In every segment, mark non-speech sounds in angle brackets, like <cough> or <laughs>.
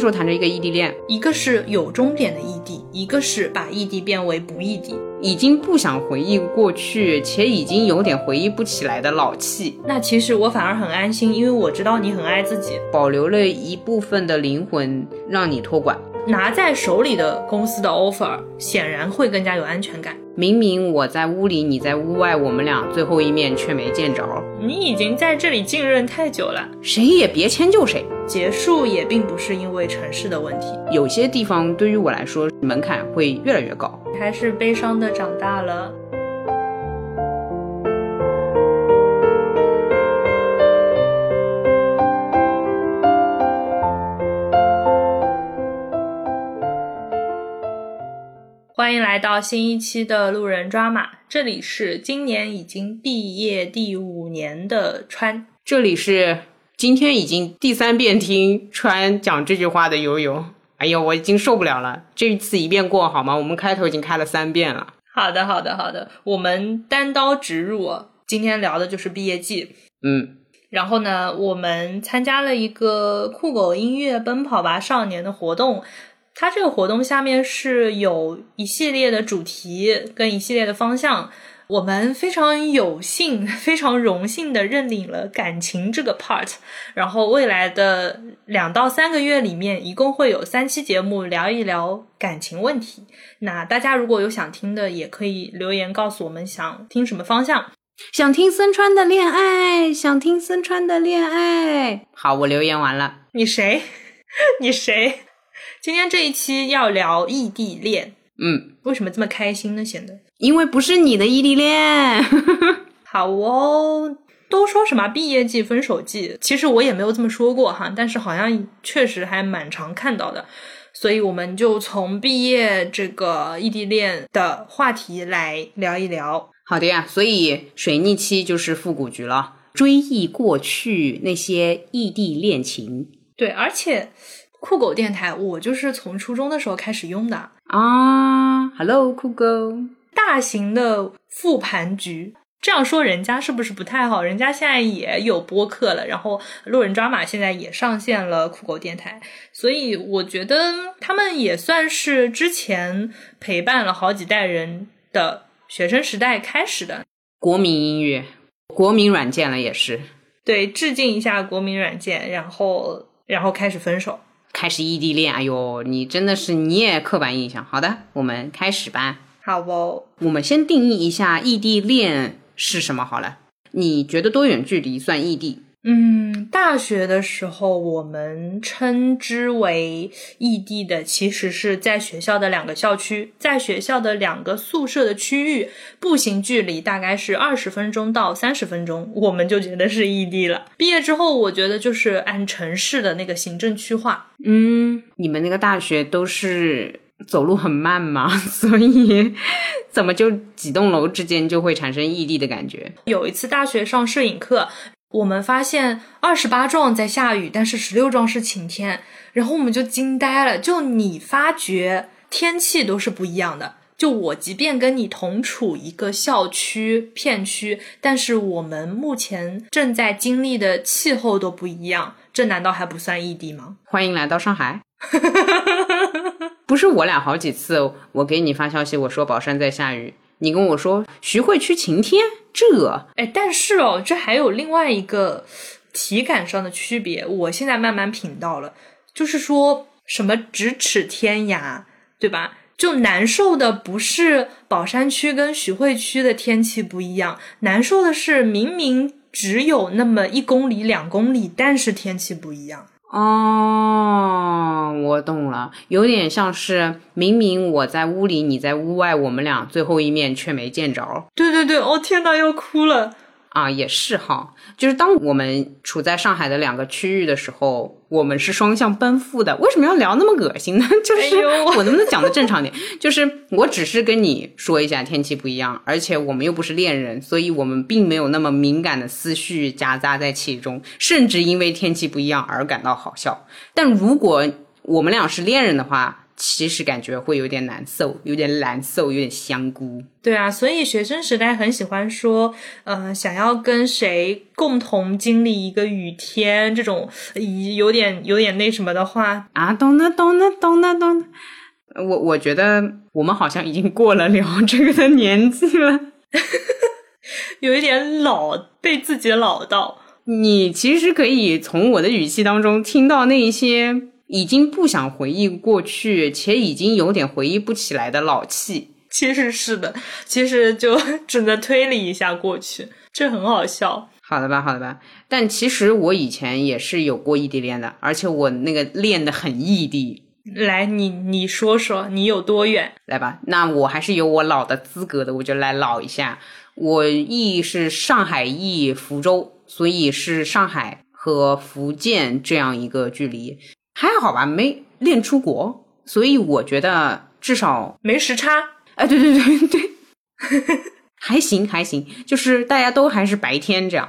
时候谈着一个异地恋，一个是有终点的异地，一个是把异地变为不异地。已经不想回忆过去，且已经有点回忆不起来的老气。那其实我反而很安心，因为我知道你很爱自己，保留了一部分的灵魂让你托管。拿在手里的公司的 offer 显然会更加有安全感。明明我在屋里，你在屋外，我们俩最后一面却没见着。你已经在这里浸润太久了，谁也别迁就谁。结束也并不是因为城市的问题，有些地方对于我来说门槛会越来越高。还是悲伤的长大了。欢迎来到新一期的路人抓马，这里是今年已经毕业第五年的川，这里是今天已经第三遍听川讲这句话的悠悠。哎呦，我已经受不了了，这一次一遍过好吗？我们开头已经开了三遍了。好的，好的，好的，我们单刀直入，今天聊的就是毕业季。嗯，然后呢，我们参加了一个酷狗音乐奔跑吧少年的活动。它这个活动下面是有一系列的主题跟一系列的方向，我们非常有幸、<laughs> 非常荣幸的认领了感情这个 part。然后未来的两到三个月里面，一共会有三期节目聊一聊感情问题。那大家如果有想听的，也可以留言告诉我们想听什么方向。想听森川的恋爱，想听森川的恋爱。好，我留言完了。你谁？<laughs> 你谁？今天这一期要聊异地恋，嗯，为什么这么开心呢？显得因为不是你的异地恋。<laughs> 好哦，都说什么毕业季、分手季，其实我也没有这么说过哈，但是好像确实还蛮常看到的，所以我们就从毕业这个异地恋的话题来聊一聊。好的呀，所以水逆期就是复古局了，追忆过去那些异地恋情。对，而且。酷狗电台，我就是从初中的时候开始用的啊。Hello，酷狗，大型的复盘局。这样说人家是不是不太好？人家现在也有播客了，然后路人抓马现在也上线了酷狗电台，所以我觉得他们也算是之前陪伴了好几代人的学生时代开始的国民音乐、国民软件了，也是对，致敬一下国民软件，然后然后开始分手。开始异地恋，哎呦，你真的是你也刻板印象。好的，我们开始吧。好不，我们先定义一下异地恋是什么好了。你觉得多远距离算异地？嗯，大学的时候，我们称之为异地的，其实是在学校的两个校区，在学校的两个宿舍的区域，步行距离大概是二十分钟到三十分钟，我们就觉得是异地了。毕业之后，我觉得就是按城市的那个行政区划。嗯，你们那个大学都是走路很慢吗？<laughs> 所以怎么就几栋楼之间就会产生异地的感觉？有一次大学上摄影课。我们发现二十八幢在下雨，但是十六幢是晴天，然后我们就惊呆了。就你发觉天气都是不一样的。就我即便跟你同处一个校区片区，但是我们目前正在经历的气候都不一样，这难道还不算异地吗？欢迎来到上海。<laughs> 不是我俩好几次，我给你发消息，我说宝山在下雨。你跟我说徐汇区晴天，这哎，但是哦，这还有另外一个体感上的区别，我现在慢慢品到了，就是说什么咫尺天涯，对吧？就难受的不是宝山区跟徐汇区的天气不一样，难受的是明明只有那么一公里、两公里，但是天气不一样。哦，我懂了，有点像是明明我在屋里，你在屋外，我们俩最后一面却没见着。对对对，哦天呐，要哭了。啊，也是哈，就是当我们处在上海的两个区域的时候，我们是双向奔赴的。为什么要聊那么恶心呢？<laughs> 就是我能不能讲的正常点？就是我只是跟你说一下天气不一样，而且我们又不是恋人，所以我们并没有那么敏感的思绪夹杂在其中，甚至因为天气不一样而感到好笑。但如果我们俩是恋人的话，其实感觉会有点难受，有点难受，有点香菇。对啊，所以学生时代很喜欢说，呃，想要跟谁共同经历一个雨天这种，有点有点那什么的话啊，懂了懂了懂了懂了。我我觉得我们好像已经过了聊这个的年纪了，<laughs> 有一点老，被自己老到。你其实可以从我的语气当中听到那一些已经不想回忆过去，且已经有点回忆不起来的老气。<laughs> 其实是的，其实就只能推理一下过去，这很好笑。好的吧，好的吧。但其实我以前也是有过异地恋的，而且我那个恋的很异地。来，你你说说你有多远？来吧，那我还是有我老的资格的，我就来老一下。我异是上海异福州。所以是上海和福建这样一个距离，还好吧，没练出国，所以我觉得至少没时差。哎，对对对对，<laughs> 还行还行，就是大家都还是白天这样。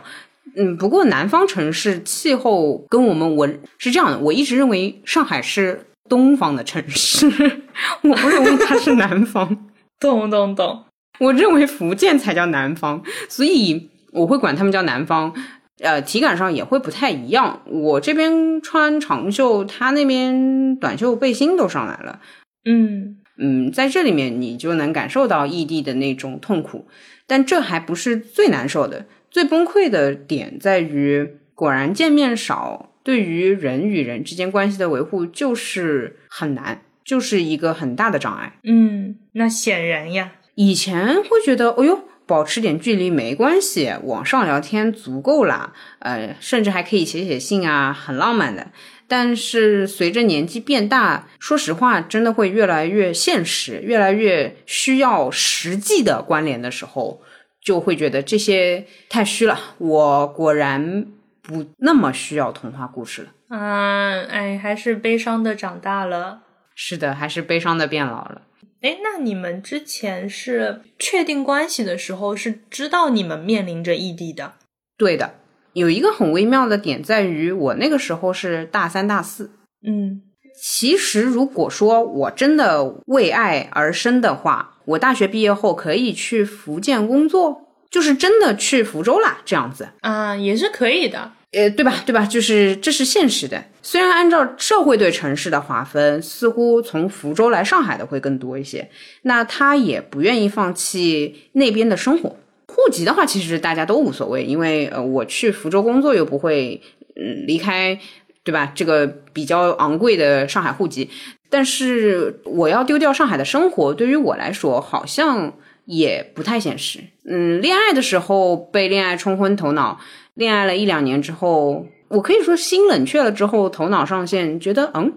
嗯，不过南方城市气候跟我们我是这样的，我一直认为上海是东方的城市，<laughs> 我不认为它是南方。懂懂懂，我认为福建才叫南方，所以。我会管他们叫南方，呃，体感上也会不太一样。我这边穿长袖，他那边短袖背心都上来了。嗯嗯，在这里面你就能感受到异地的那种痛苦，但这还不是最难受的，最崩溃的点在于，果然见面少，对于人与人之间关系的维护就是很难，就是一个很大的障碍。嗯，那显然呀，以前会觉得，哎呦。保持点距离没关系，网上聊天足够啦，呃，甚至还可以写写信啊，很浪漫的。但是随着年纪变大，说实话，真的会越来越现实，越来越需要实际的关联的时候，就会觉得这些太虚了。我果然不那么需要童话故事了。嗯，哎，还是悲伤的长大了。是的，还是悲伤的变老了。哎，那你们之前是确定关系的时候是知道你们面临着异地的？对的，有一个很微妙的点在于，我那个时候是大三大四。嗯，其实如果说我真的为爱而生的话，我大学毕业后可以去福建工作，就是真的去福州啦，这样子啊，也是可以的。呃，对吧？对吧？就是这是现实的。虽然按照社会对城市的划分，似乎从福州来上海的会更多一些，那他也不愿意放弃那边的生活。户籍的话，其实大家都无所谓，因为呃，我去福州工作又不会嗯离开，对吧？这个比较昂贵的上海户籍，但是我要丢掉上海的生活，对于我来说好像也不太现实。嗯，恋爱的时候被恋爱冲昏头脑。恋爱了一两年之后，我可以说心冷却了之后，头脑上线，觉得嗯，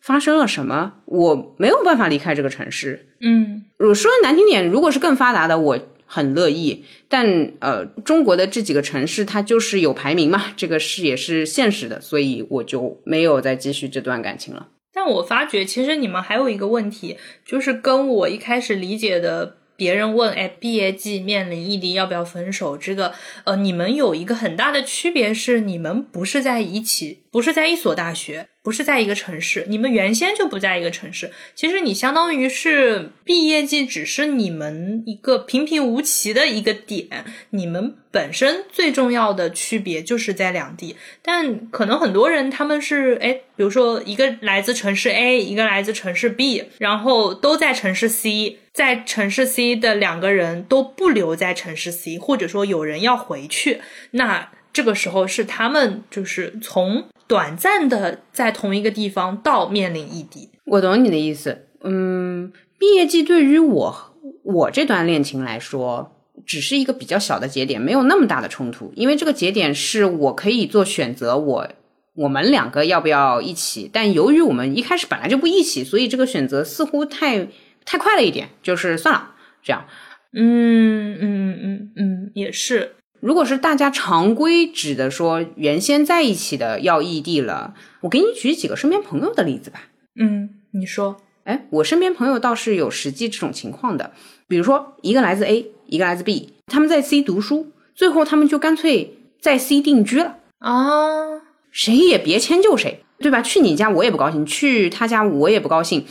发生了什么？我没有办法离开这个城市。嗯，我说难听点，如果是更发达的，我很乐意。但呃，中国的这几个城市，它就是有排名嘛，这个是也是现实的，所以我就没有再继续这段感情了。但我发觉，其实你们还有一个问题，就是跟我一开始理解的。别人问，哎，毕业季面临异地，要不要分手？这个，呃，你们有一个很大的区别是，你们不是在一起，不是在一所大学。不是在一个城市，你们原先就不在一个城市。其实你相当于是毕业季，只是你们一个平平无奇的一个点。你们本身最重要的区别就是在两地。但可能很多人他们是哎，比如说一个来自城市 A，一个来自城市 B，然后都在城市 C，在城市 C 的两个人都不留在城市 C，或者说有人要回去，那这个时候是他们就是从。短暂的在同一个地方到面临异地，我懂你的意思。嗯，毕业季对于我我这段恋情来说，只是一个比较小的节点，没有那么大的冲突。因为这个节点是我可以做选择，我我们两个要不要一起？但由于我们一开始本来就不一起，所以这个选择似乎太太快了一点，就是算了，这样。嗯嗯嗯嗯，也是。如果是大家常规指的说原先在一起的要异地了，我给你举几个身边朋友的例子吧。嗯，你说，哎，我身边朋友倒是有实际这种情况的，比如说一个来自 A，一个来自 B，他们在 C 读书，最后他们就干脆在 C 定居了啊，谁也别迁就谁，对吧？去你家我也不高兴，去他家我也不高兴。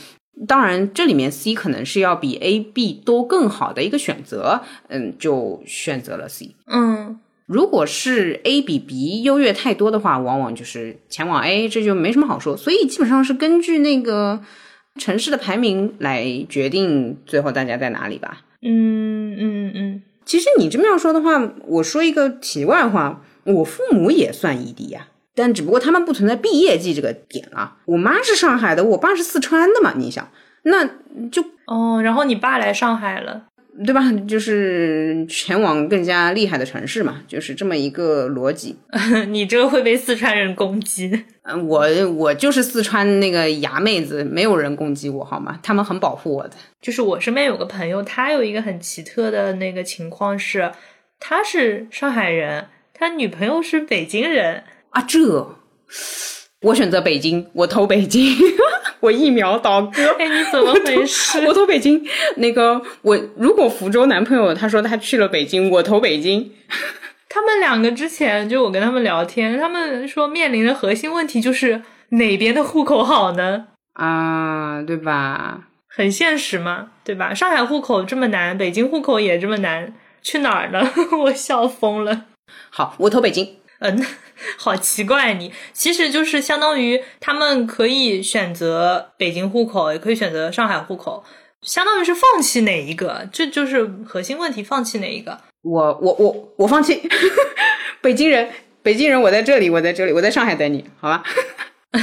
当然，这里面 C 可能是要比 A、B 都更好的一个选择，嗯，就选择了 C。嗯，如果是 A 比 B 优越太多的话，往往就是前往 A，这就没什么好说。所以基本上是根据那个城市的排名来决定最后大家在哪里吧。嗯，其实你这么要说的话，我说一个题外话，我父母也算异地呀。但只不过他们不存在毕业季这个点啊。我妈是上海的，我爸是四川的嘛。你想，那就哦，然后你爸来上海了，对吧？<laughs> 就是前往更加厉害的城市嘛，就是这么一个逻辑。<laughs> 你这个会被四川人攻击。嗯，我我就是四川那个牙妹子，没有人攻击我好吗？他们很保护我的。就是我身边有个朋友，他有一个很奇特的那个情况是，他是上海人，他女朋友是北京人。啊，这我选择北京，我投北京，<laughs> 我一秒倒戈。哎，你怎么回事？我投北京。那个，我如果福州男朋友他说他去了北京，我投北京。<laughs> 他们两个之前就我跟他们聊天，他们说面临的核心问题就是哪边的户口好呢？啊，对吧？很现实嘛，对吧？上海户口这么难，北京户口也这么难，去哪儿呢？<laughs> 我笑疯了。好，我投北京。嗯，<laughs> 好奇怪，你其实就是相当于他们可以选择北京户口，也可以选择上海户口，相当于是放弃哪一个，这就是核心问题，放弃哪一个？我我我我放弃，<laughs> 北京人，北京人，我在这里，我在这里，我在上海等你，好吧？<laughs>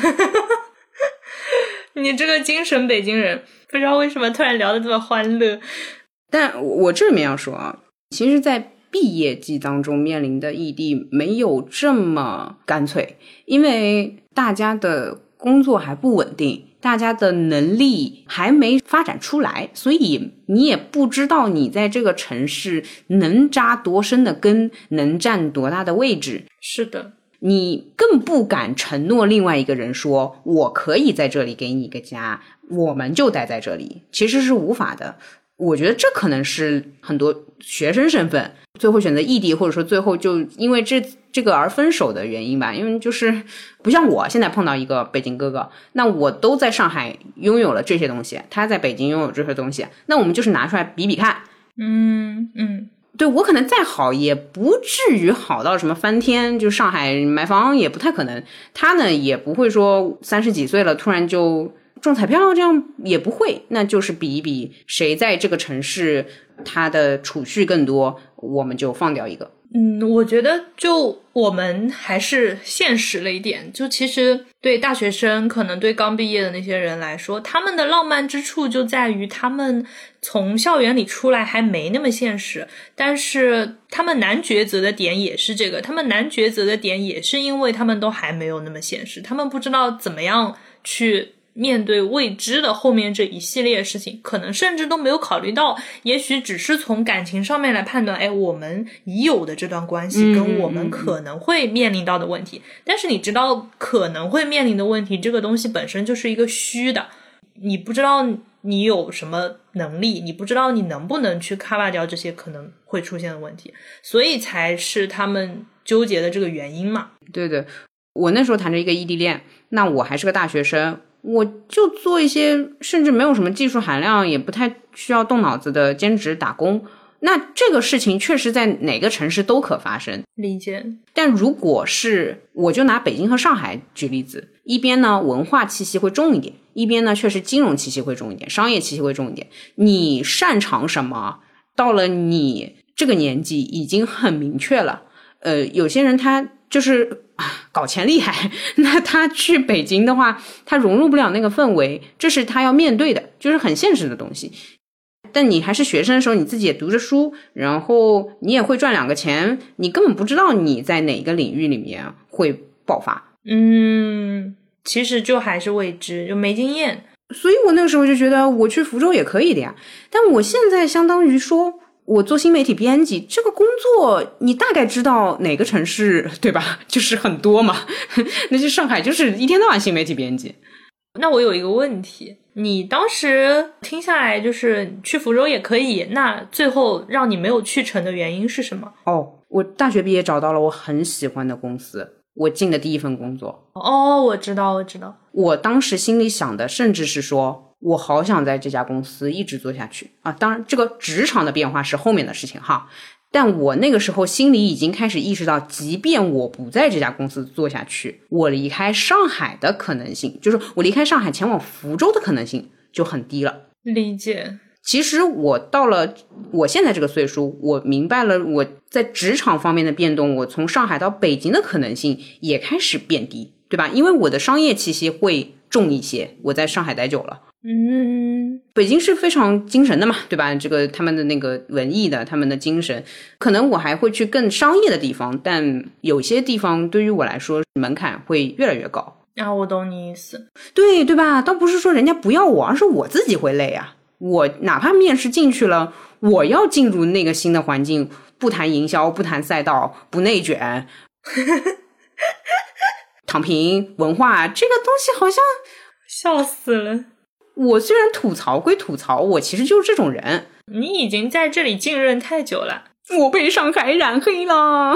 你这个精神北京人，不知道为什么突然聊的这么欢乐，但我这里面要说啊，其实，在。毕业季当中面临的异地没有这么干脆，因为大家的工作还不稳定，大家的能力还没发展出来，所以你也不知道你在这个城市能扎多深的根，能占多大的位置。是的，你更不敢承诺另外一个人说我可以在这里给你一个家，我们就待在这里，其实是无法的。我觉得这可能是很多学生身份最后选择异地，或者说最后就因为这这个而分手的原因吧。因为就是不像我现在碰到一个北京哥哥，那我都在上海拥有了这些东西，他在北京拥有这些东西，那我们就是拿出来比比看。嗯嗯，对我可能再好也不至于好到什么翻天，就上海买房也不太可能。他呢也不会说三十几岁了突然就。中彩票这样也不会，那就是比一比谁在这个城市他的储蓄更多，我们就放掉一个。嗯，我觉得就我们还是现实了一点。就其实对大学生，可能对刚毕业的那些人来说，他们的浪漫之处就在于他们从校园里出来还没那么现实。但是他们难抉择的点也是这个，他们难抉择的点也是因为他们都还没有那么现实，他们不知道怎么样去。面对未知的后面这一系列事情，可能甚至都没有考虑到，也许只是从感情上面来判断，哎，我们已有的这段关系跟我们可能会面临到的问题。但是你知道可能会面临的问题，这个东西本身就是一个虚的，你不知道你有什么能力，你不知道你能不能去 cover 掉这些可能会出现的问题，所以才是他们纠结的这个原因嘛。对的，我那时候谈着一个异地恋，那我还是个大学生。我就做一些甚至没有什么技术含量，也不太需要动脑子的兼职打工。那这个事情确实在哪个城市都可发生，理解。但如果是我就拿北京和上海举例子，一边呢文化气息会重一点，一边呢确实金融气息会重一点，商业气息会重一点。你擅长什么？到了你这个年纪已经很明确了。呃，有些人他就是。搞钱厉害，<laughs> 那他去北京的话，他融入不了那个氛围，这是他要面对的，就是很现实的东西。但你还是学生的时候，你自己也读着书，然后你也会赚两个钱，你根本不知道你在哪个领域里面会爆发。嗯，其实就还是未知，就没经验。所以我那个时候就觉得我去福州也可以的呀。但我现在相当于说。我做新媒体编辑这个工作，你大概知道哪个城市对吧？<laughs> 就是很多嘛，<laughs> 那就上海就是一天到晚新媒体编辑。那我有一个问题，你当时听下来就是去福州也可以，那最后让你没有去成的原因是什么？哦，我大学毕业找到了我很喜欢的公司，我进的第一份工作。哦，我知道，我知道。我当时心里想的，甚至是说。我好想在这家公司一直做下去啊！当然，这个职场的变化是后面的事情哈。但我那个时候心里已经开始意识到，即便我不在这家公司做下去，我离开上海的可能性，就是我离开上海前往福州的可能性就很低了。理解。其实我到了我现在这个岁数，我明白了我在职场方面的变动，我从上海到北京的可能性也开始变低，对吧？因为我的商业气息会重一些，我在上海待久了。嗯，北京是非常精神的嘛，对吧？这个他们的那个文艺的，他们的精神，可能我还会去更商业的地方，但有些地方对于我来说门槛会越来越高。啊，我懂你意思，对对吧？倒不是说人家不要我，而是我自己会累啊。我哪怕面试进去了，我要进入那个新的环境，不谈营销，不谈赛道，不内卷，<laughs> 躺平文化这个东西好像笑死了。我虽然吐槽归吐槽，我其实就是这种人。你已经在这里浸润太久了，我被上海染黑了。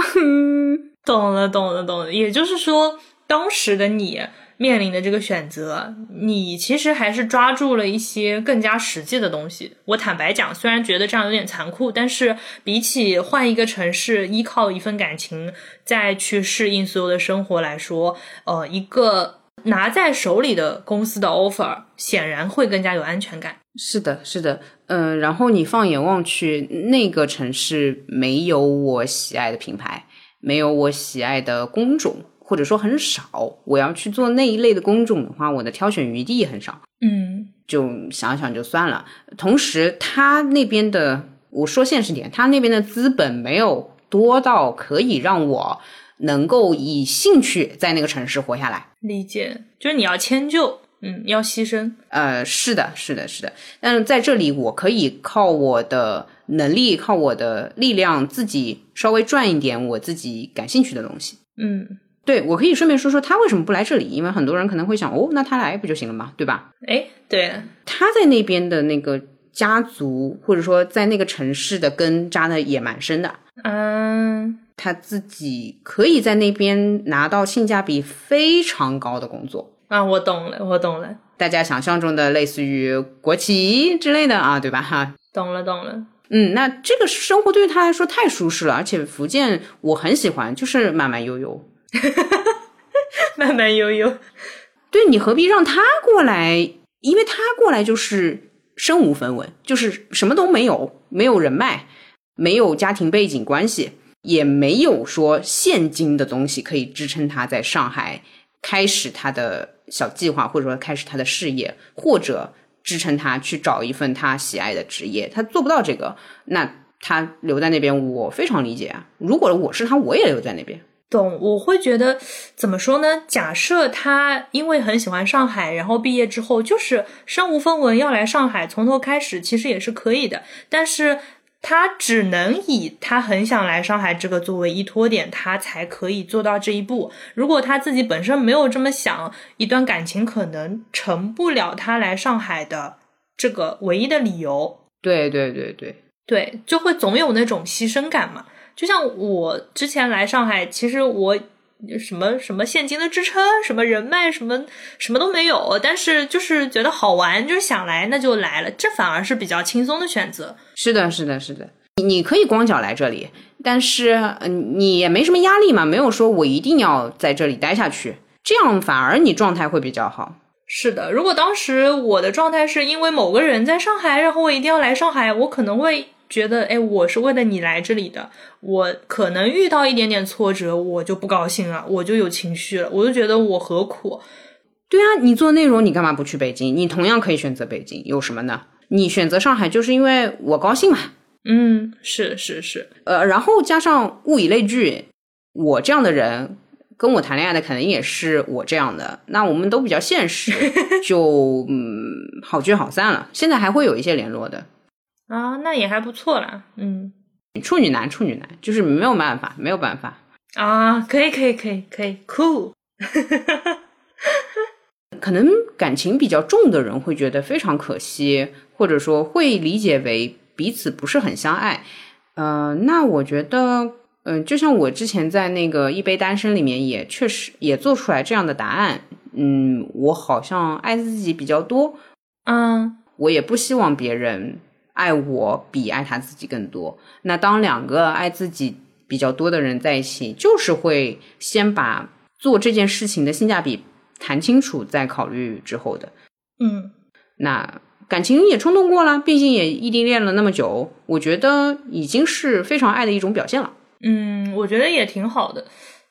<laughs> 懂了，懂了，懂了。也就是说，当时的你面临的这个选择，你其实还是抓住了一些更加实际的东西。我坦白讲，虽然觉得这样有点残酷，但是比起换一个城市，依靠一份感情再去适应所有的生活来说，呃，一个。拿在手里的公司的 offer 显然会更加有安全感。是的，是的，嗯，然后你放眼望去，那个城市没有我喜爱的品牌，没有我喜爱的工种，或者说很少。我要去做那一类的工种的话，我的挑选余地很少。嗯，就想想就算了。同时，他那边的，我说现实点，他那边的资本没有多到可以让我。能够以兴趣在那个城市活下来，理解就是你要迁就，嗯，要牺牲，呃，是的，是的，是的。但是在这里，我可以靠我的能力，靠我的力量，自己稍微赚一点我自己感兴趣的东西。嗯，对，我可以顺便说说他为什么不来这里，因为很多人可能会想，哦，那他来不就行了吗？对吧？哎，对，他在那边的那个家族，或者说在那个城市的根扎的也蛮深的。嗯。他自己可以在那边拿到性价比非常高的工作啊！我懂了，我懂了。大家想象中的类似于国企之类的啊，对吧？哈，懂了，懂了。嗯，那这个生活对于他来说太舒适了，而且福建我很喜欢，就是慢慢悠悠，<laughs> 慢慢悠悠。对你何必让他过来？因为他过来就是身无分文，就是什么都没有，没有人脉，没有家庭背景关系。也没有说现金的东西可以支撑他在上海开始他的小计划，或者说开始他的事业，或者支撑他去找一份他喜爱的职业。他做不到这个，那他留在那边，我非常理解啊。如果我是他，我也留在那边。懂？我会觉得怎么说呢？假设他因为很喜欢上海，然后毕业之后就是身无分文要来上海从头开始，其实也是可以的。但是。他只能以他很想来上海这个作为依托点，他才可以做到这一步。如果他自己本身没有这么想，一段感情可能成不了他来上海的这个唯一的理由。对对对对对，就会总有那种牺牲感嘛。就像我之前来上海，其实我。什么什么现金的支撑，什么人脉，什么什么都没有，但是就是觉得好玩，就是想来那就来了，这反而是比较轻松的选择。是的，是的，是的，你你可以光脚来这里，但是嗯，你也没什么压力嘛，没有说我一定要在这里待下去，这样反而你状态会比较好。是的，如果当时我的状态是因为某个人在上海，然后我一定要来上海，我可能会。觉得哎，我是为了你来这里的，我可能遇到一点点挫折，我就不高兴了，我就有情绪了，我就觉得我何苦？对啊，你做内容，你干嘛不去北京？你同样可以选择北京，有什么呢？你选择上海，就是因为我高兴嘛。嗯，是是是，呃，然后加上物以类聚，我这样的人跟我谈恋爱的，可能也是我这样的，那我们都比较现实，<laughs> 就嗯，好聚好散了。现在还会有一些联络的。啊，那也还不错啦。嗯，处女男，处女男，就是没有办法，没有办法啊。可以，可以，可以，可以，cool。可能感情比较重的人会觉得非常可惜，或者说会理解为彼此不是很相爱。呃，那我觉得，嗯，就像我之前在那个一杯单身里面也确实也做出来这样的答案。嗯，我好像爱自己比较多。嗯我也不希望别人爱我比爱他自己更多。那当两个爱自己比较多的人在一起，就是会先把做这件事情的性价比谈清楚，再考虑之后的。嗯那感情也冲动过了，毕竟也异地恋了那么久，我觉得已经是非常爱的一种表现了。嗯，我觉得也挺好的，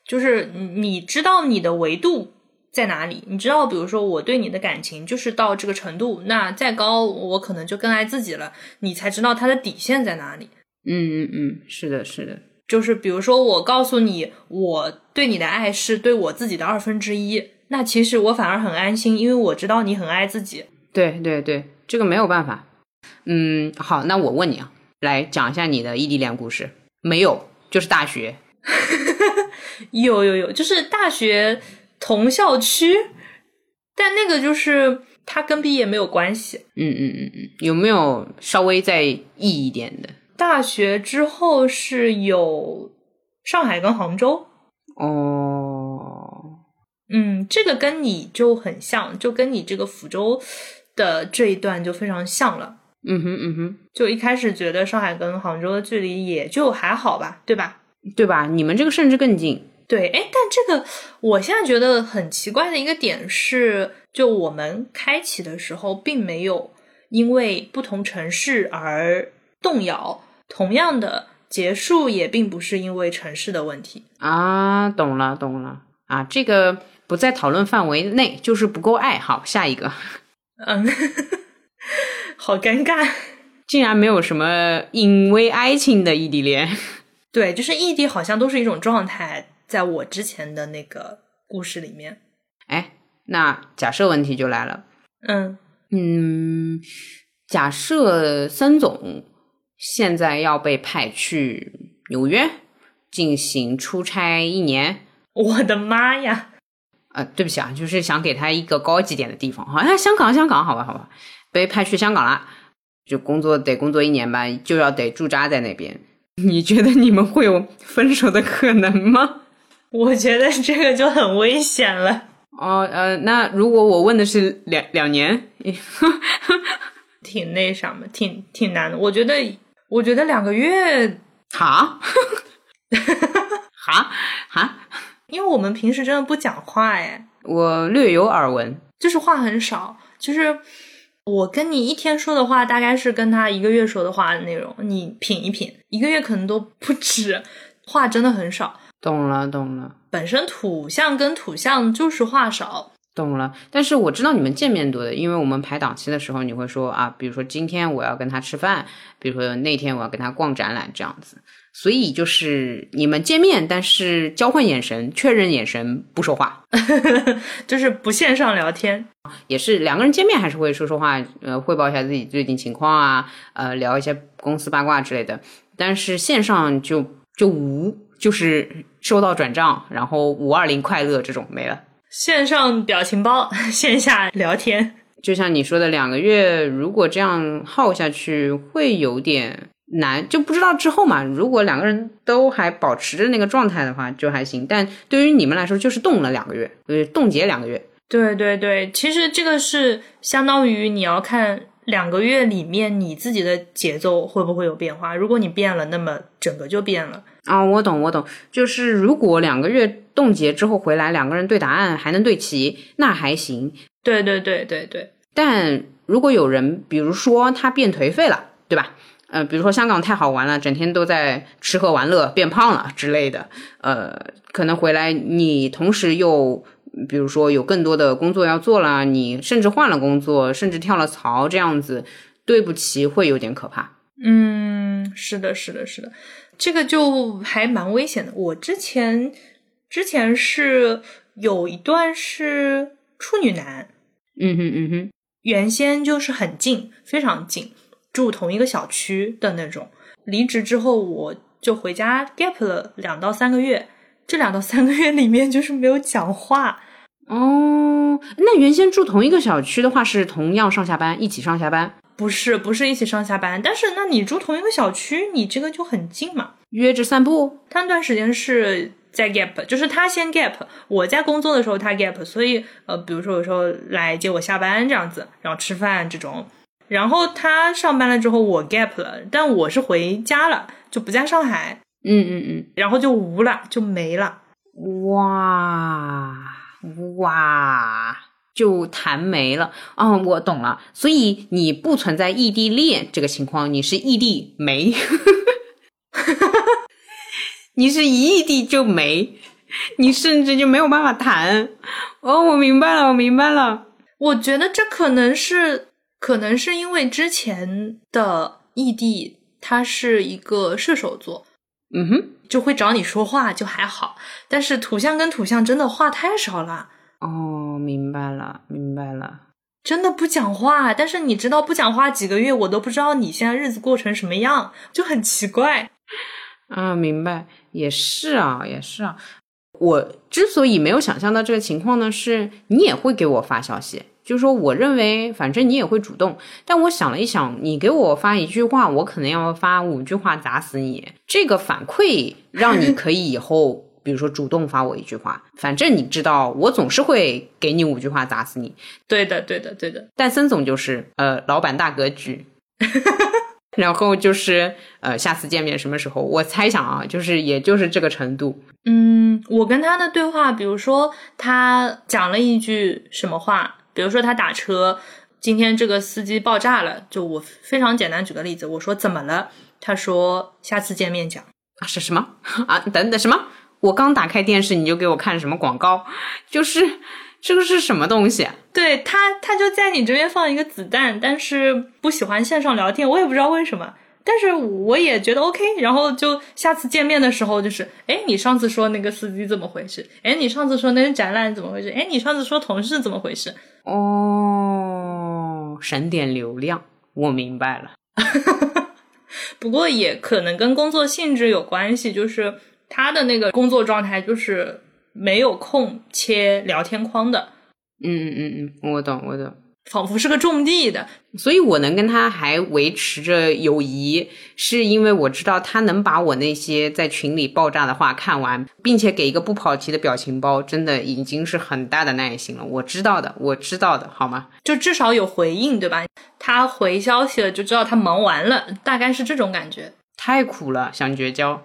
就是你你知道你的维度在哪里，你知道，比如说我对你的感情就是到这个程度，那再高我可能就更爱自己了，你才知道他的底线在哪里。嗯嗯嗯，是的，是的，就是比如说，我告诉你，我对你的爱是对我自己的二分之一，那其实我反而很安心，因为我知道你很爱自己。对对对，这个没有办法。嗯，好，那我问你啊，来讲一下你的异地恋故事。没有，就是大学。<laughs> 有有有，就是大学同校区，但那个就是它跟毕业没有关系。嗯嗯嗯嗯，有没有稍微再异一点的？大学之后是有上海跟杭州，哦，嗯，这个跟你就很像，就跟你这个福州的这一段就非常像了。嗯哼嗯哼，就一开始觉得上海跟杭州的距离也就还好吧，对吧？对吧？你们这个甚至更近。对，哎，但这个我现在觉得很奇怪的一个点是，就我们开启的时候并没有因为不同城市而动摇，同样的结束也并不是因为城市的问题。啊，懂了懂了啊，这个不在讨论范围内，就是不够爱好。下一个，嗯，<laughs> 好尴尬。竟然没有什么因为爱情的异地恋。对，就是异地好像都是一种状态，在我之前的那个故事里面。哎，那假设问题就来了。嗯嗯，假设森总现在要被派去纽约进行出差一年，我的妈呀！呃，对不起啊，就是想给他一个高级点的地方，好像香港，香港，好吧，好吧，被派去香港了，就工作得工作一年吧，就要得驻扎在那边。你觉得你们会有分手的可能吗？我觉得这个就很危险了。哦，呃，那如果我问的是两两年，<laughs> 挺那什么，挺挺难的。我觉得，我觉得两个月，哈，<laughs> 哈哈，因为我们平时真的不讲话，哎，我略有耳闻，就是话很少，就是我跟你一天说的话，大概是跟他一个月说的话的内容，你品一品，一个月可能都不止，话真的很少。懂了，懂了。本身土象跟土象就是话少，懂了，但是我知道你们见面多的，因为我们排档期的时候，你会说啊，比如说今天我要跟他吃饭，比如说那天我要跟他逛展览这样子，所以就是你们见面，但是交换眼神，确认眼神，不说话，<laughs> 就是不线上聊天，也是两个人见面还是会说说话，呃，汇报一下自己最近情况啊，呃，聊一些公司八卦之类的，但是线上就就无，就是收到转账，然后五二零快乐这种没了。线上表情包，<laughs> 线下聊天。就像你说的，两个月如果这样耗下去，会有点难，就不知道之后嘛。如果两个人都还保持着那个状态的话，就还行。但对于你们来说，就是冻了两个月，呃，冻结两个月。对对对，其实这个是相当于你要看两个月里面你自己的节奏会不会有变化。如果你变了，那么整个就变了。啊，我懂，我懂。就是如果两个月冻结之后回来，两个人对答案还能对齐，那还行。对对对对对。但如果有人，比如说他变颓废了，对吧？呃，比如说香港太好玩了，整天都在吃喝玩乐，变胖了之类的，呃，可能回来你同时又，比如说有更多的工作要做了，你甚至换了工作，甚至跳了槽，这样子，对不起会有点可怕。嗯，是的，是的，是的。这个就还蛮危险的。我之前之前是有一段是处女男，嗯哼嗯哼，原先就是很近，非常近，住同一个小区的那种。离职之后，我就回家 gap 了两到三个月。这两到三个月里面，就是没有讲话。哦，那原先住同一个小区的话，是同样上下班，一起上下班？不是，不是一起上下班。但是，那你住同一个小区，你这个就很近嘛。约着散步，他那段时间是在 gap，就是他先 gap，我在工作的时候他 gap，所以呃，比如说有时候来接我下班这样子，然后吃饭这种，然后他上班了之后我 gap 了，但我是回家了，就不在上海，嗯嗯嗯，然后就无了，就没了，哇哇，就谈没了。啊、我懂了，所以你不存在异地恋这个情况，你是异地没，<laughs> 你是一异地就没，你甚至就没有办法谈。哦，我明白了，我明白了。我觉得这可能是，可能是因为之前的异地他是一个射手座，嗯哼，就会找你说话就还好，但是土象跟土象真的话太少了。哦，明白了，明白了。真的不讲话，但是你知道不讲话几个月，我都不知道你现在日子过成什么样，就很奇怪。啊，明白，也是啊，也是啊。我之所以没有想象到这个情况呢，是你也会给我发消息，就是说我认为反正你也会主动，但我想了一想，你给我发一句话，我可能要发五句话砸死你。这个反馈 <laughs> 让你可以以后，比如说主动发我一句话，反正你知道我总是会给你五句话砸死你。对的，对的，对的。但森总就是呃，老板大格局。<laughs> 然后就是呃，下次见面什么时候？我猜想啊，就是也就是这个程度。嗯，我跟他的对话，比如说他讲了一句什么话，比如说他打车，今天这个司机爆炸了，就我非常简单举个例子，我说怎么了？他说下次见面讲啊，是什么 <laughs> 啊？等等什么？我刚打开电视你就给我看什么广告？就是这个是什么东西？对他，他就在你这边放一个子弹，但是不喜欢线上聊天，我也不知道为什么。但是我也觉得 OK，然后就下次见面的时候，就是，哎，你上次说那个司机怎么回事？哎，你上次说那个展览怎么回事？哎，你上次说同事怎么回事？哦，省点流量，我明白了。<laughs> 不过也可能跟工作性质有关系，就是他的那个工作状态就是没有空切聊天框的，嗯嗯嗯嗯，我懂我懂。仿佛是个种地的，所以我能跟他还维持着友谊，是因为我知道他能把我那些在群里爆炸的话看完，并且给一个不跑题的表情包，真的已经是很大的耐心了。我知道的，我知道的，好吗？就至少有回应，对吧？他回消息了，就知道他忙完了，大概是这种感觉。太苦了，想绝交。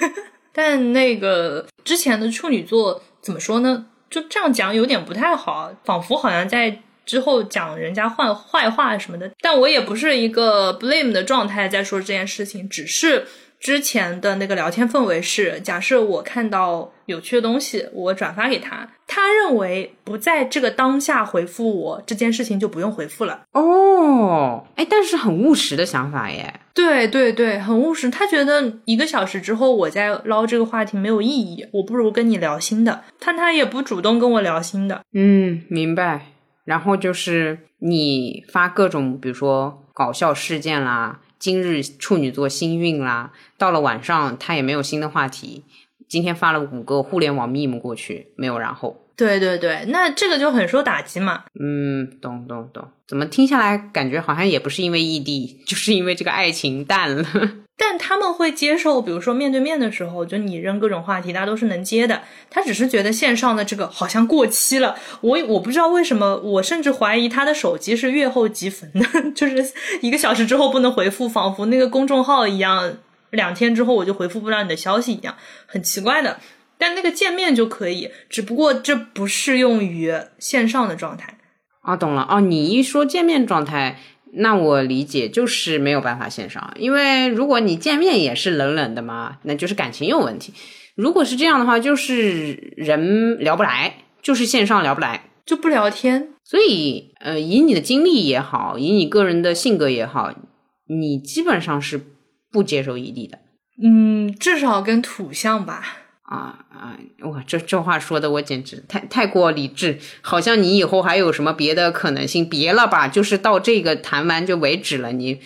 <laughs> 但那个之前的处女座怎么说呢？就这样讲有点不太好，仿佛好像在。之后讲人家坏坏话什么的，但我也不是一个 blame 的状态在说这件事情，只是之前的那个聊天氛围是，假设我看到有趣的东西，我转发给他，他认为不在这个当下回复我这件事情就不用回复了。哦，哎，但是很务实的想法耶。对对对，很务实。他觉得一个小时之后我再捞这个话题没有意义，我不如跟你聊新的。但他也不主动跟我聊新的。嗯，明白。然后就是你发各种，比如说搞笑事件啦，今日处女座星运啦，到了晚上他也没有新的话题。今天发了五个互联网 meme 过去，没有然后。对对对，那这个就很受打击嘛。嗯，懂懂懂。怎么听下来感觉好像也不是因为异地，就是因为这个爱情淡了。但他们会接受，比如说面对面的时候，就你扔各种话题，大家都是能接的。他只是觉得线上的这个好像过期了。我我不知道为什么，我甚至怀疑他的手机是月后即焚的，<laughs> 就是一个小时之后不能回复，仿佛那个公众号一样，两天之后我就回复不了你的消息一样，很奇怪的。但那个见面就可以，只不过这不适用于线上的状态。啊，懂了。哦，你一说见面状态。那我理解就是没有办法线上，因为如果你见面也是冷冷的嘛，那就是感情有问题。如果是这样的话，就是人聊不来，就是线上聊不来，就不聊天。所以，呃，以你的经历也好，以你个人的性格也好，你基本上是不接受异地的。嗯，至少跟土象吧。啊啊！哇，这这话说的我简直太太过理智，好像你以后还有什么别的可能性？别了吧，就是到这个谈完就为止了。你，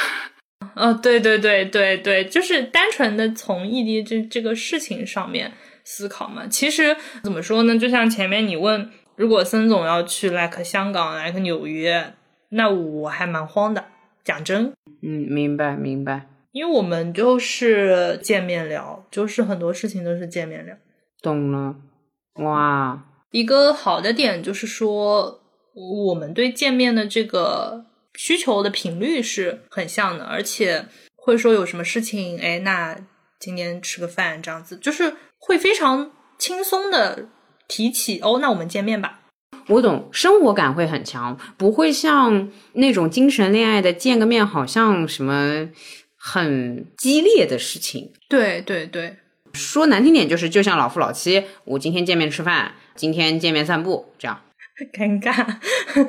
<laughs> 哦，对对对对对，就是单纯的从异地这这个事情上面思考嘛。其实怎么说呢？就像前面你问，如果森总要去 like 香港，like 纽约，那我还蛮慌的。讲真，嗯，明白明白。因为我们就是见面聊，就是很多事情都是见面聊。懂了，哇，一个好的点就是说，我们对见面的这个需求的频率是很像的，而且会说有什么事情，哎，那今天吃个饭这样子，就是会非常轻松的提起，哦，那我们见面吧。我懂，生活感会很强，不会像那种精神恋爱的见个面，好像什么很激烈的事情。对对对，说难听点就是，就像老夫老妻，我今天见面吃饭，今天见面散步，这样尴尬。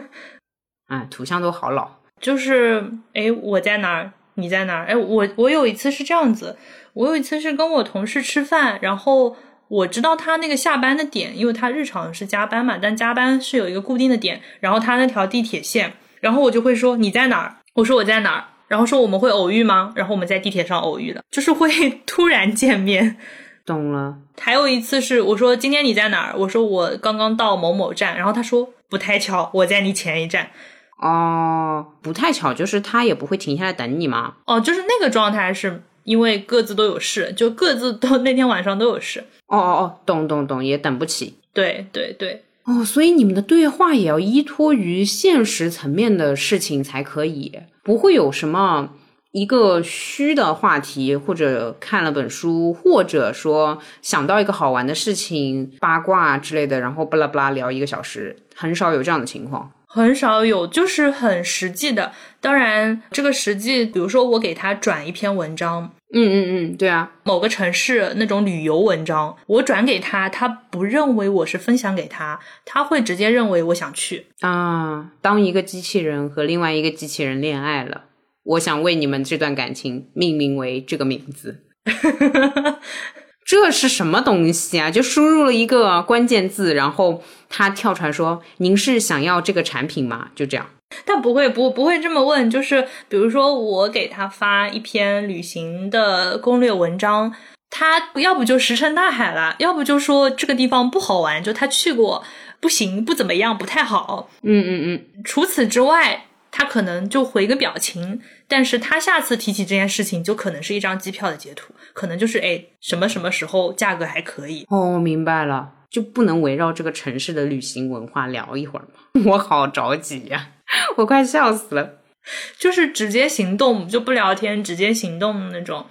<laughs> 哎，图像都好老，就是哎，我在哪儿，你在哪儿？哎，我我有一次是这样子，我有一次是跟我同事吃饭，然后。我知道他那个下班的点，因为他日常是加班嘛，但加班是有一个固定的点。然后他那条地铁线，然后我就会说你在哪儿？我说我在哪儿？然后说我们会偶遇吗？然后我们在地铁上偶遇的，就是会 <laughs> 突然见面。懂了。还有一次是我说今天你在哪儿？我说我刚刚到某某站，然后他说不太巧，我在你前一站。哦，不太巧，就是他也不会停下来等你吗？哦，就是那个状态是。因为各自都有事，就各自都 <laughs> 那天晚上都有事。哦哦哦，懂懂懂，也等不起。对对对。哦，所以你们的对话也要依托于现实层面的事情才可以，不会有什么一个虚的话题，或者看了本书，或者说想到一个好玩的事情、八卦之类的，然后巴拉巴拉聊一个小时，很少有这样的情况。很少有，就是很实际的。当然，这个实际，比如说我给他转一篇文章，嗯嗯嗯，对啊，某个城市那种旅游文章，我转给他，他不认为我是分享给他，他会直接认为我想去啊。当一个机器人和另外一个机器人恋爱了，我想为你们这段感情命名为这个名字。<laughs> 这是什么东西啊？就输入了一个关键字，然后他跳出来说：“您是想要这个产品吗？”就这样。他不会不不会这么问，就是比如说我给他发一篇旅行的攻略文章，他要不就石沉大海了，要不就说这个地方不好玩，就他去过不行，不怎么样，不太好。嗯嗯嗯。除此之外。他可能就回个表情，但是他下次提起这件事情，就可能是一张机票的截图，可能就是哎什么什么时候价格还可以哦，明白了，就不能围绕这个城市的旅行文化聊一会儿吗？<laughs> 我好着急呀，我快笑死了，就是直接行动就不聊天，直接行动那种，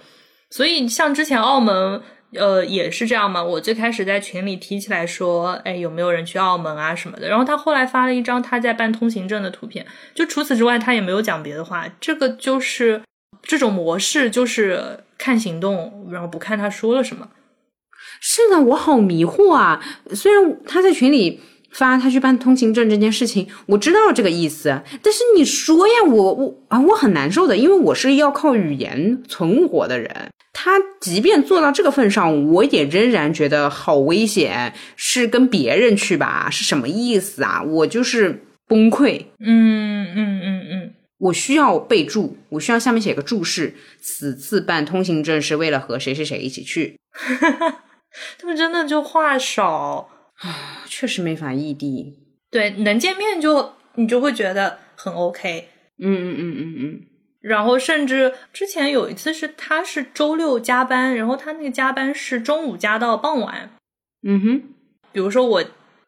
所以像之前澳门。呃，也是这样嘛。我最开始在群里提起来说，哎，有没有人去澳门啊什么的。然后他后来发了一张他在办通行证的图片。就除此之外，他也没有讲别的话。这个就是这种模式，就是看行动，然后不看他说了什么。是的，我好迷惑啊。虽然他在群里发他去办通行证这件事情，我知道这个意思，但是你说呀，我我啊，我很难受的，因为我是要靠语言存活的人。他即便做到这个份上，我也仍然觉得好危险。是跟别人去吧？是什么意思啊？我就是崩溃。嗯嗯嗯嗯，我需要备注，我需要下面写个注释：此次办通行证是为了和谁谁谁一起去。<laughs> 他们真的就话少啊，确实没法异地。对，能见面就你就会觉得很 OK。嗯嗯嗯嗯嗯。然后甚至之前有一次是他是周六加班，然后他那个加班是中午加到傍晚。嗯哼，比如说我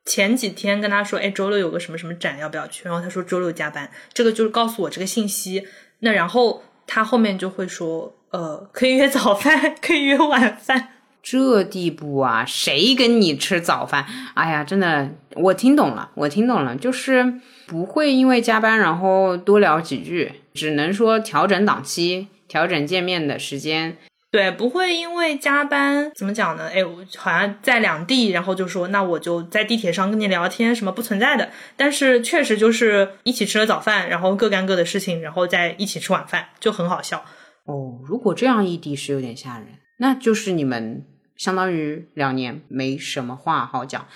前几天跟他说，哎，周六有个什么什么展，要不要去？然后他说周六加班，这个就是告诉我这个信息。那然后他后面就会说，呃，可以约早饭，<laughs> 可以约晚饭。<laughs> 这地步啊，谁跟你吃早饭？哎呀，真的，我听懂了，我听懂了，就是不会因为加班然后多聊几句，只能说调整档期，调整见面的时间。对，不会因为加班怎么讲呢？哎，我好像在两地，然后就说那我就在地铁上跟你聊天，什么不存在的。但是确实就是一起吃了早饭，然后各干各的事情，然后再一起吃晚饭，就很好笑。哦，如果这样异地是有点吓人，那就是你们。相当于两年没什么话好讲，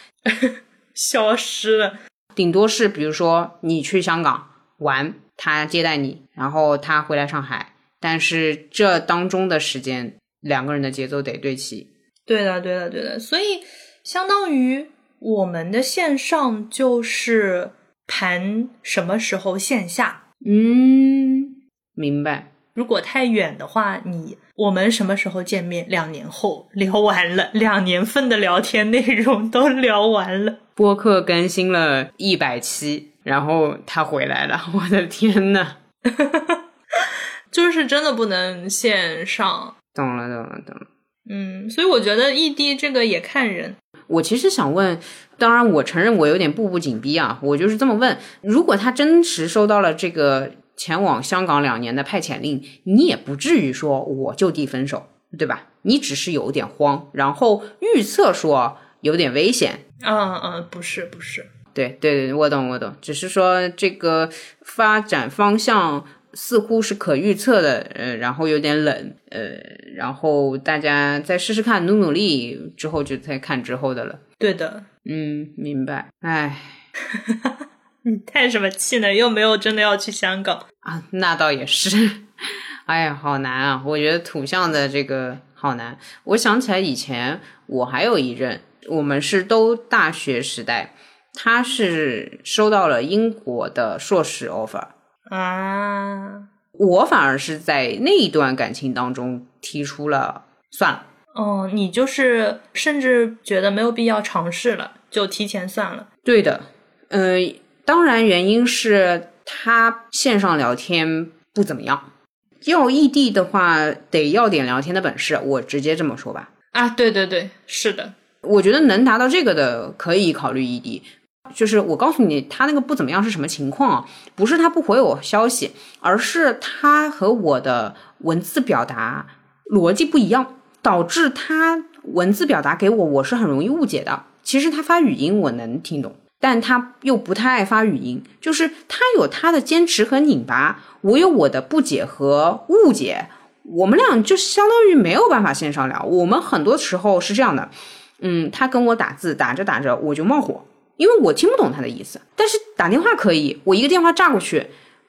<laughs> 消失了。顶多是比如说你去香港玩，他接待你，然后他回来上海，但是这当中的时间，两个人的节奏得对齐。对的，对的，对的。所以相当于我们的线上就是盘什么时候线下。嗯，明白。如果太远的话，你我们什么时候见面？两年后聊完了，两年份的聊天内容都聊完了。播客更新了一百期，然后他回来了，我的天呐！<laughs> 就是真的不能线上。懂了，懂了，懂了。嗯，所以我觉得异地这个也看人。我其实想问，当然我承认我有点步步紧逼啊，我就是这么问：如果他真实收到了这个前往香港两年的派遣令，你也不至于说我就地分手，对吧？你只是有点慌，然后预测说有点危险。嗯嗯，不是不是，对对对，我懂我懂，只是说这个发展方向。似乎是可预测的，呃，然后有点冷，呃，然后大家再试试看，努努力，之后就再看之后的了。对的，嗯，明白。哎，<laughs> 你叹什么气呢？又没有真的要去香港啊？那倒也是。<laughs> 哎呀，好难啊！我觉得土象的这个好难。我想起来以前我还有一任，我们是都大学时代，他是收到了英国的硕士 offer。啊，我反而是在那一段感情当中提出了算了。哦，你就是甚至觉得没有必要尝试了，就提前算了。对的，呃，当然原因是他线上聊天不怎么样，要异地的话得要点聊天的本事，我直接这么说吧。啊，对对对，是的，我觉得能达到这个的可以考虑异地。就是我告诉你，他那个不怎么样是什么情况啊？不是他不回我消息，而是他和我的文字表达逻辑不一样，导致他文字表达给我，我是很容易误解的。其实他发语音我能听懂，但他又不太爱发语音，就是他有他的坚持和拧巴，我有我的不解和误解，我们俩就相当于没有办法线上聊。我们很多时候是这样的，嗯，他跟我打字，打着打着我就冒火。因为我听不懂他的意思，但是打电话可以，我一个电话炸过去，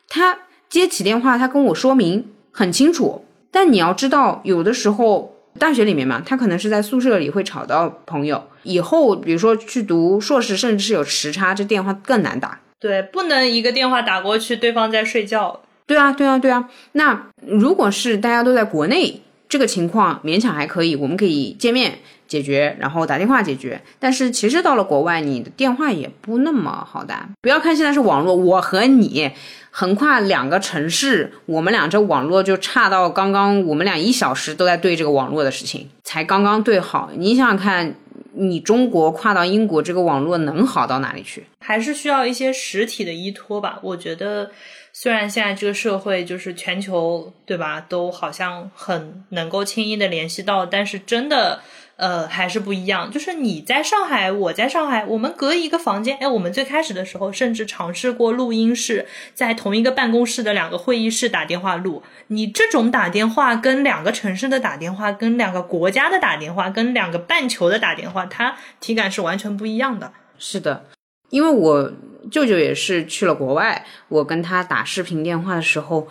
他接起电话，他跟我说明很清楚。但你要知道，有的时候大学里面嘛，他可能是在宿舍里会吵到朋友，以后比如说去读硕士，甚至是有时差，这电话更难打。对，不能一个电话打过去，对方在睡觉。对啊，对啊，对啊。那如果是大家都在国内，这个情况勉强还可以，我们可以见面。解决，然后打电话解决。但是其实到了国外，你的电话也不那么好打。不要看现在是网络，我和你横跨两个城市，我们俩这网络就差到刚刚，我们俩一小时都在对这个网络的事情，才刚刚对好。你想想看，你中国跨到英国，这个网络能好到哪里去？还是需要一些实体的依托吧。我觉得，虽然现在这个社会就是全球，对吧，都好像很能够轻易的联系到，但是真的。呃，还是不一样。就是你在上海，我在上海，我们隔一个房间。哎，我们最开始的时候甚至尝试过录音室，在同一个办公室的两个会议室打电话录。你这种打电话，跟两个城市的打电话，跟两个国家的打电话，跟两个半球的打电话，它体感是完全不一样的。是的，因为我舅舅也是去了国外，我跟他打视频电话的时候。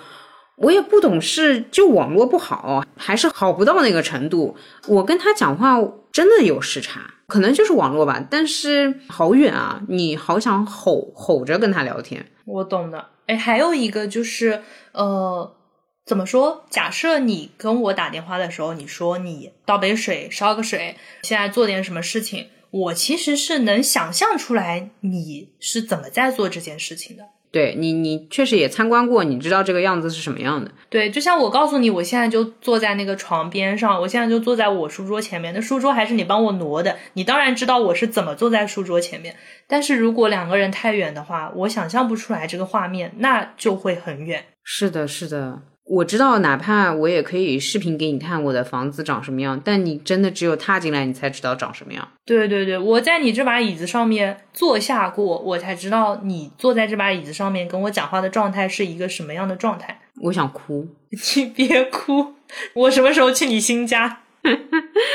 我也不懂事，就网络不好，还是好不到那个程度。我跟他讲话真的有时差，可能就是网络吧，但是好远啊！你好想吼吼着跟他聊天。我懂的。哎，还有一个就是，呃，怎么说？假设你跟我打电话的时候，你说你倒杯水，烧个水，现在做点什么事情，我其实是能想象出来你是怎么在做这件事情的。对你，你确实也参观过，你知道这个样子是什么样的。对，就像我告诉你，我现在就坐在那个床边上，我现在就坐在我书桌前面，那书桌还是你帮我挪的，你当然知道我是怎么坐在书桌前面。但是如果两个人太远的话，我想象不出来这个画面，那就会很远。是的，是的。我知道，哪怕我也可以视频给你看我的房子长什么样，但你真的只有踏进来，你才知道长什么样。对对对，我在你这把椅子上面坐下过，我才知道你坐在这把椅子上面跟我讲话的状态是一个什么样的状态。我想哭，<laughs> 你别哭，我什么时候去你新家？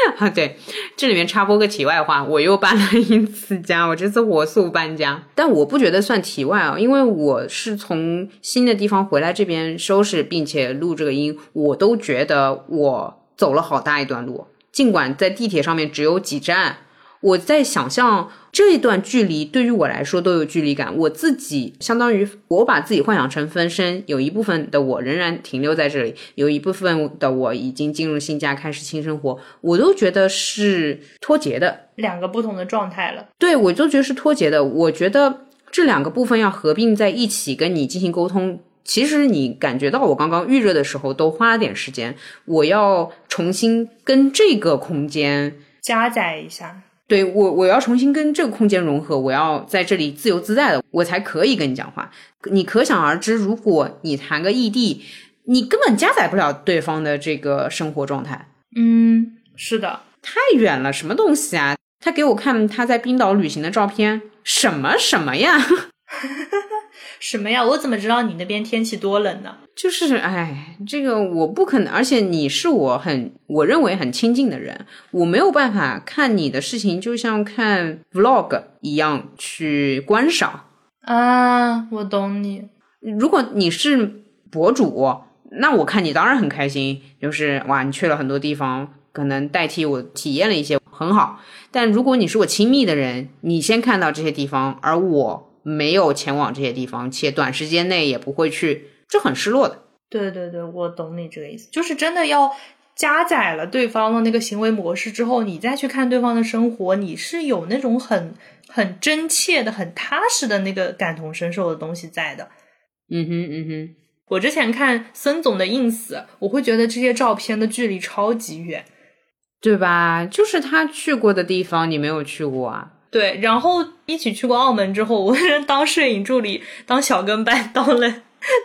<laughs> 啊，对，这里面插播个题外话，我又搬了一次家，我这次火速搬家，但我不觉得算题外啊，因为我是从新的地方回来这边收拾并且录这个音，我都觉得我走了好大一段路，尽管在地铁上面只有几站，我在想象这一段距离对于我来说都有距离感。我自己相当于我把自己幻想成分身，有一部分的我仍然停留在这里，有一部分的我已经进入新家开始新生活，我都觉得是脱节的两个不同的状态了。对我都觉得是脱节的。我觉得这两个部分要合并在一起跟你进行沟通。其实你感觉到我刚刚预热的时候，都花了点时间。我要重新跟这个空间加载一下，对我，我要重新跟这个空间融合，我要在这里自由自在的，我才可以跟你讲话。你可想而知，如果你谈个异地，你根本加载不了对方的这个生活状态。嗯，是的，太远了，什么东西啊？他给我看他在冰岛旅行的照片，什么什么呀？<laughs> 什么呀？我怎么知道你那边天气多冷呢？就是哎，这个我不可能，而且你是我很我认为很亲近的人，我没有办法看你的事情，就像看 vlog 一样去观赏啊。我懂你。如果你是博主，那我看你当然很开心，就是哇，你去了很多地方，可能代替我体验了一些很好。但如果你是我亲密的人，你先看到这些地方，而我。没有前往这些地方，且短时间内也不会去，这很失落的。对对对，我懂你这个意思，就是真的要加载了对方的那个行为模式之后，你再去看对方的生活，你是有那种很很真切的、很踏实的那个感同身受的东西在的。嗯哼嗯哼，我之前看孙总的 ins，我会觉得这些照片的距离超级远，对吧？就是他去过的地方，你没有去过啊。对，然后一起去过澳门之后，我 <laughs> 当摄影助理，当小跟班，当了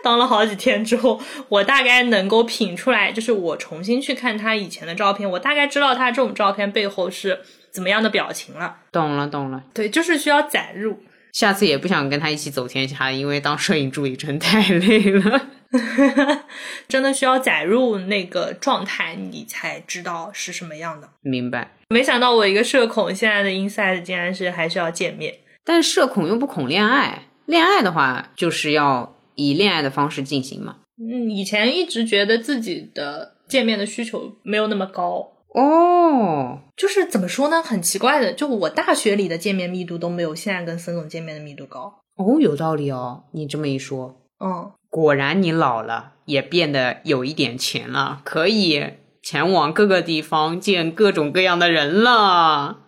当了好几天之后，我大概能够品出来，就是我重新去看他以前的照片，我大概知道他这种照片背后是怎么样的表情了。懂了，懂了。对，就是需要载入。下次也不想跟他一起走天下，因为当摄影助理真太累了。<laughs> 真的需要载入那个状态，你才知道是什么样的。明白。没想到我一个社恐，现在的 inside 竟然是还是要见面。但社恐又不恐恋爱，恋爱的话就是要以恋爱的方式进行嘛。嗯，以前一直觉得自己的见面的需求没有那么高。哦，就是怎么说呢？很奇怪的，就我大学里的见面密度都没有现在跟孙总见面的密度高。哦，有道理哦，你这么一说，嗯。果然，你老了也变得有一点钱了，可以前往各个地方见各种各样的人了。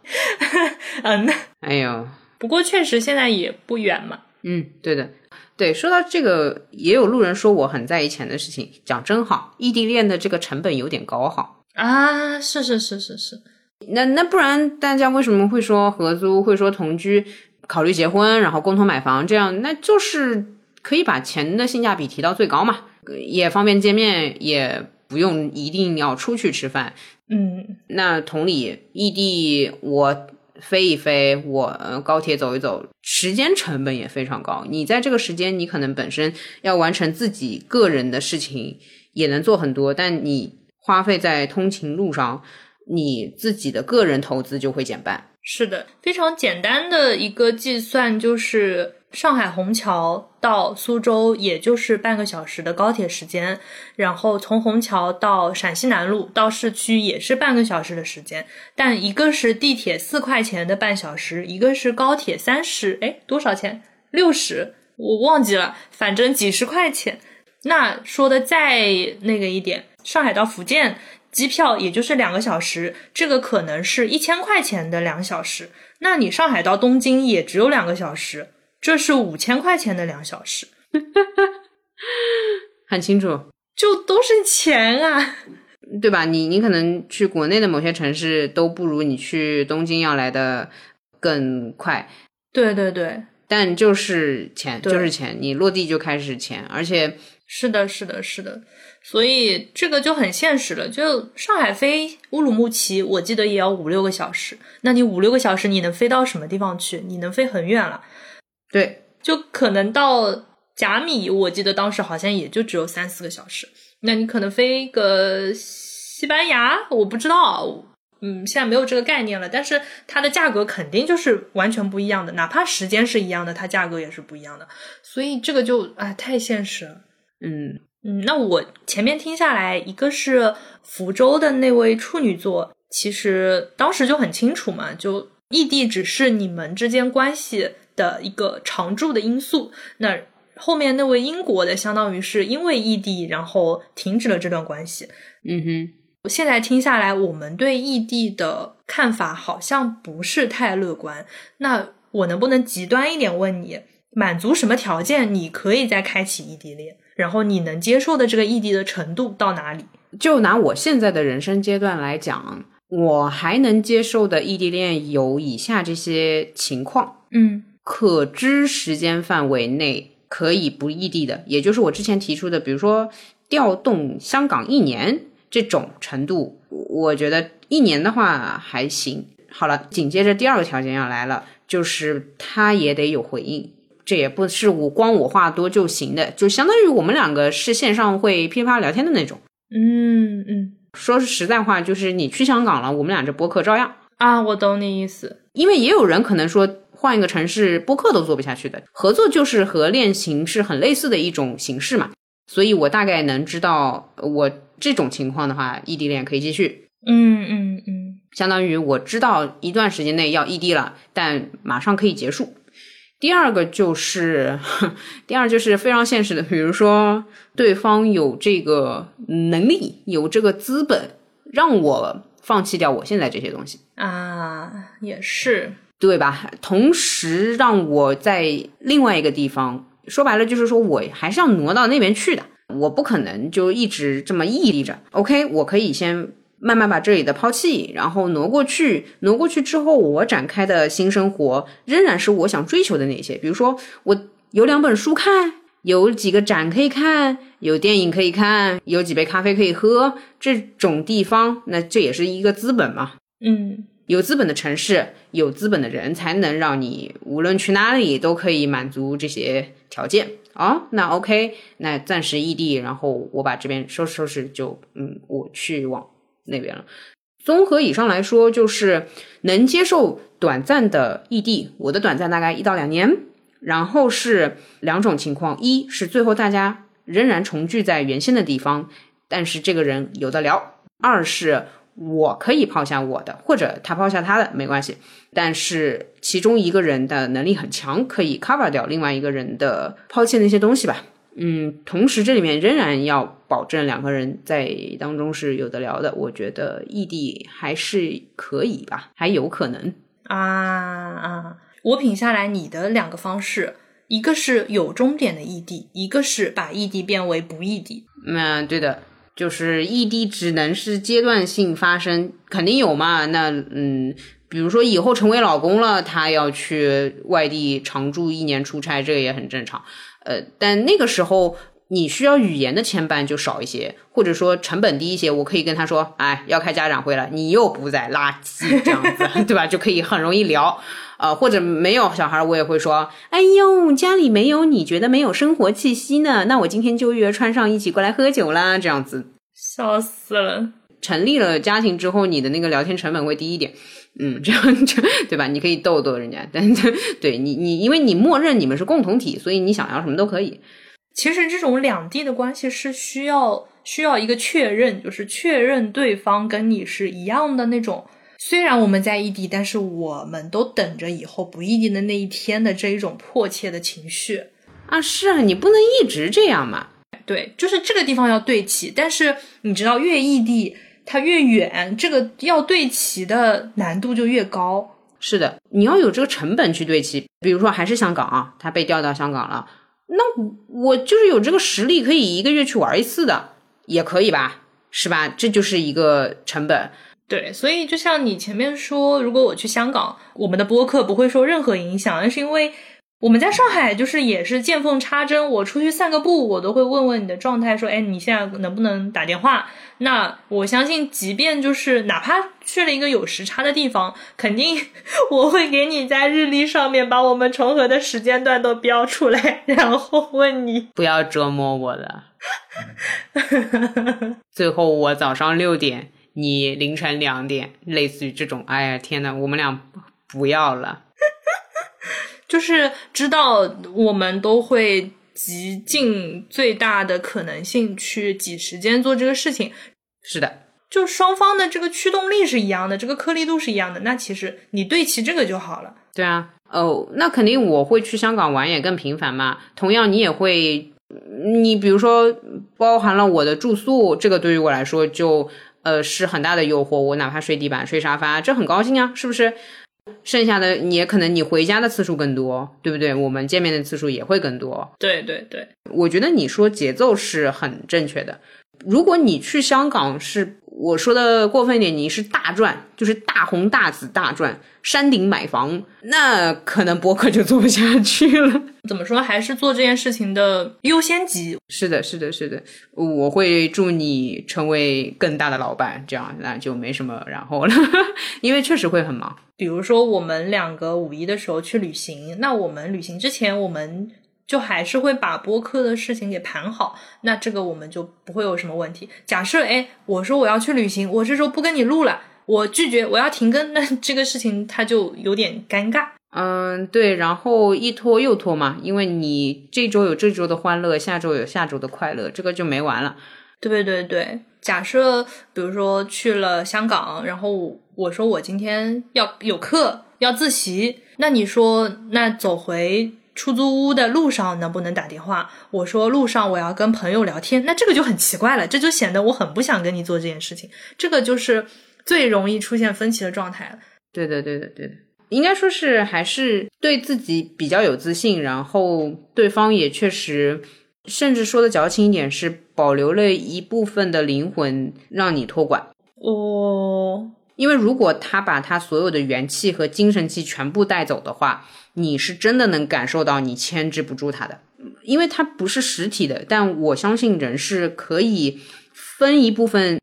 <laughs> 嗯，哎呦，不过确实现在也不远嘛。嗯，对的，对。说到这个，也有路人说我很在意钱的事情，讲真好，异地恋的这个成本有点高哈。啊，是是是是是。那那不然大家为什么会说合租，会说同居，考虑结婚，然后共同买房这样？那就是。可以把钱的性价比提到最高嘛，也方便见面，也不用一定要出去吃饭。嗯，那同理，异地我飞一飞，我高铁走一走，时间成本也非常高。你在这个时间，你可能本身要完成自己个人的事情，也能做很多，但你花费在通勤路上，你自己的个人投资就会减半。是的，非常简单的一个计算就是。上海虹桥到苏州也就是半个小时的高铁时间，然后从虹桥到陕西南路到市区也是半个小时的时间，但一个是地铁四块钱的半小时，一个是高铁三十，哎，多少钱？六十，我忘记了，反正几十块钱。那说的再那个一点，上海到福建机票也就是两个小时，这个可能是一千块钱的两小时。那你上海到东京也只有两个小时。这是五千块钱的两小时，<laughs> 很清楚，就都是钱啊，对吧？你你可能去国内的某些城市都不如你去东京要来的更快，对对对，但就是钱，就是钱，你落地就开始钱，而且是的，是的，是的，所以这个就很现实了。就上海飞乌鲁木齐，我记得也要五六个小时，那你五六个小时你能飞到什么地方去？你能飞很远了。对，就可能到甲米，我记得当时好像也就只有三四个小时。那你可能飞个西班牙，我不知道，嗯，现在没有这个概念了。但是它的价格肯定就是完全不一样的，哪怕时间是一样的，它价格也是不一样的。所以这个就哎太现实了。嗯嗯，那我前面听下来，一个是福州的那位处女座，其实当时就很清楚嘛，就。异地只是你们之间关系的一个常驻的因素。那后面那位英国的，相当于是因为异地，然后停止了这段关系。嗯哼，我现在听下来，我们对异地的看法好像不是太乐观。那我能不能极端一点问你，满足什么条件你可以再开启异地恋？然后你能接受的这个异地的程度到哪里？就拿我现在的人生阶段来讲，我还能接受的异地恋有以下这些情况：嗯可知时间范围内可以不异地的，也就是我之前提出的，比如说调动香港一年这种程度，我觉得一年的话还行。好了，紧接着第二个条件要来了，就是他也得有回应。这也不是我光我话多就行的，就相当于我们两个是线上会噼里啪聊天的那种。嗯嗯说是实在话，就是你去香港了，我们俩这播客照样。啊，我懂你意思。因为也有人可能说换一个城市播客都做不下去的，合作就是和恋情是很类似的一种形式嘛。所以我大概能知道，我这种情况的话，异地恋可以继续。嗯嗯嗯相当于我知道一段时间内要异地了，但马上可以结束。第二个就是，<laughs> 第二就是非常现实的，比如说对方有这个能力，有这个资本，让我放弃掉我现在这些东西，啊，也是。对吧？同时让我在另外一个地方，说白了就是说我还是要挪到那边去的，我不可能就一直这么屹立着。OK，我可以先慢慢把这里的抛弃，然后挪过去。挪过去之后，我展开的新生活仍然是我想追求的那些，比如说我有两本书看，有几个展可以看，有电影可以看，有几杯咖啡可以喝，这种地方，那这也是一个资本嘛。嗯有资本的城市，有资本的人，才能让你无论去哪里都可以满足这些条件哦。那 OK，那暂时异地，然后我把这边收拾收拾就，嗯，我去往那边了。综合以上来说，就是能接受短暂的异地，我的短暂大概一到两年，然后是两种情况：一是最后大家仍然重聚在原先的地方，但是这个人有的聊；二是我可以抛下我的，或者他抛下他的，没关系。但是其中一个人的能力很强，可以 cover 掉另外一个人的抛弃那些东西吧。嗯，同时这里面仍然要保证两个人在当中是有的聊的。我觉得异地还是可以吧，还有可能。啊啊！我品下来你的两个方式，一个是有终点的异地，一个是把异地变为不异地。嗯，对的，就是异地只能是阶段性发生，肯定有嘛。那嗯，比如说以后成为老公了，他要去外地常住一年出差，这个也很正常。呃，但那个时候你需要语言的牵绊就少一些，或者说成本低一些。我可以跟他说，哎，要开家长会了，你又不在，垃圾这样子，<laughs> 对吧？就可以很容易聊。呃，或者没有小孩，我也会说，哎呦，家里没有你觉得没有生活气息呢，那我今天就约川上一起过来喝酒啦，这样子。笑死了！成立了家庭之后，你的那个聊天成本会低一点，嗯，<laughs> 这样就对吧？你可以逗逗人家，<laughs> 但对你你，因为你默认你们是共同体，所以你想要什么都可以。其实这种两地的关系是需要需要一个确认，就是确认对方跟你是一样的那种。虽然我们在异地，但是我们都等着以后不异地的那一天的这一种迫切的情绪。啊，是啊，你不能一直这样嘛。对，就是这个地方要对齐，但是你知道，越异地它越远，这个要对齐的难度就越高。是的，你要有这个成本去对齐。比如说，还是香港啊，他被调到香港了，那我就是有这个实力，可以一个月去玩一次的，也可以吧？是吧？这就是一个成本。对，所以就像你前面说，如果我去香港，我们的播客不会受任何影响，那是因为我们在上海就是也是见缝插针。我出去散个步，我都会问问你的状态，说，哎，你现在能不能打电话？那我相信，即便就是哪怕去了一个有时差的地方，肯定 <laughs> 我会给你在日历上面把我们重合的时间段都标出来，然后问你。不要折磨我了。最后我早上六点。你凌晨两点，类似于这种，哎呀天呐，我们俩不要了。<laughs> 就是知道我们都会极尽最大的可能性去挤时间做这个事情。是的，就双方的这个驱动力是一样的，这个颗粒度是一样的，那其实你对齐这个就好了。对啊，哦，那肯定我会去香港玩也更频繁嘛。同样，你也会，你比如说包含了我的住宿，这个对于我来说就呃是很大的诱惑。我哪怕睡地板、睡沙发，这很高兴啊，是不是？剩下的你也可能你回家的次数更多，对不对？我们见面的次数也会更多。对对对，我觉得你说节奏是很正确的。如果你去香港是。我说的过分一点，你是大赚，就是大红大紫大赚，山顶买房，那可能博客就做不下去了。怎么说，还是做这件事情的优先级。是的，是的，是的，我会祝你成为更大的老板，这样那就没什么然后了，<laughs> 因为确实会很忙。比如说，我们两个五一的时候去旅行，那我们旅行之前，我们。就还是会把播客的事情给盘好，那这个我们就不会有什么问题。假设哎，我说我要去旅行，我这周不跟你录了，我拒绝，我要停更，<laughs> 那这个事情它就有点尴尬。嗯，对，然后一拖又拖嘛，因为你这周有这周的欢乐，下周有下周的快乐，这个就没完了。对对对，假设比如说去了香港，然后我说我今天要有课要自习，那你说那走回。出租屋的路上能不能打电话？我说路上我要跟朋友聊天，那这个就很奇怪了，这就显得我很不想跟你做这件事情，这个就是最容易出现分歧的状态了。对的，对的，对的，应该说是还是对自己比较有自信，然后对方也确实，甚至说的矫情一点，是保留了一部分的灵魂让你托管。哦，因为如果他把他所有的元气和精神气全部带走的话。你是真的能感受到你牵制不住它的，因为它不是实体的。但我相信人是可以分一部分，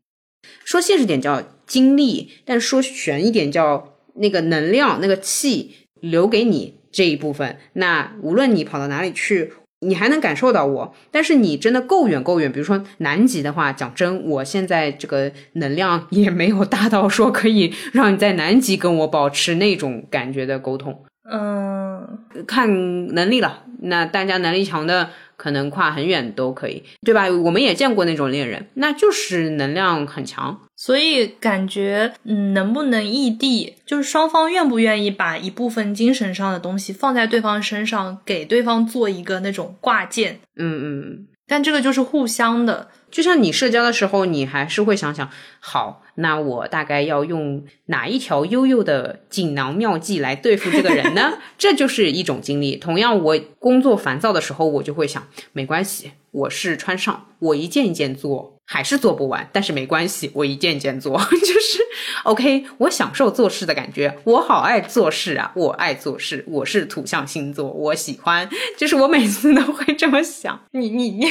说现实点叫精力，但说玄一点叫那个能量、那个气留给你这一部分。那无论你跑到哪里去，你还能感受到我。但是你真的够远够远，比如说南极的话，讲真，我现在这个能量也没有大到说可以让你在南极跟我保持那种感觉的沟通。嗯，看能力了。那大家能力强的，可能跨很远都可以，对吧？我们也见过那种恋人，那就是能量很强。所以感觉，嗯，能不能异地，就是双方愿不愿意把一部分精神上的东西放在对方身上，给对方做一个那种挂件。嗯嗯。但这个就是互相的。就像你社交的时候，你还是会想想，好，那我大概要用哪一条悠悠的锦囊妙计来对付这个人呢？<laughs> 这就是一种经历。同样，我工作烦躁的时候，我就会想，没关系，我是穿上，我一件一件做，还是做不完，但是没关系，我一件一件做，<laughs> 就是 OK。我享受做事的感觉，我好爱做事啊，我爱做事，我是土象星座，我喜欢，就是我每次都会这么想。你你你。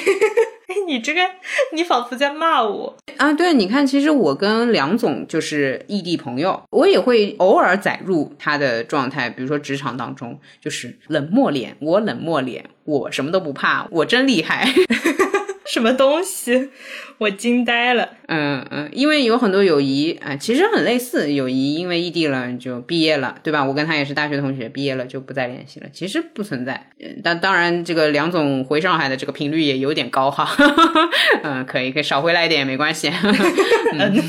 你这个，你仿佛在骂我啊！对，你看，其实我跟梁总就是异地朋友，我也会偶尔载入他的状态，比如说职场当中，就是冷漠脸，我冷漠脸，我什么都不怕，我真厉害。<laughs> 什么东西？我惊呆了。嗯嗯，因为有很多友谊啊，其实很类似。友谊因为异地了就毕业了，对吧？我跟他也是大学同学，毕业了就不再联系了。其实不存在。但当然，这个梁总回上海的这个频率也有点高哈。<laughs> 嗯，可以可以少回来一点也没关系。<laughs> 嗯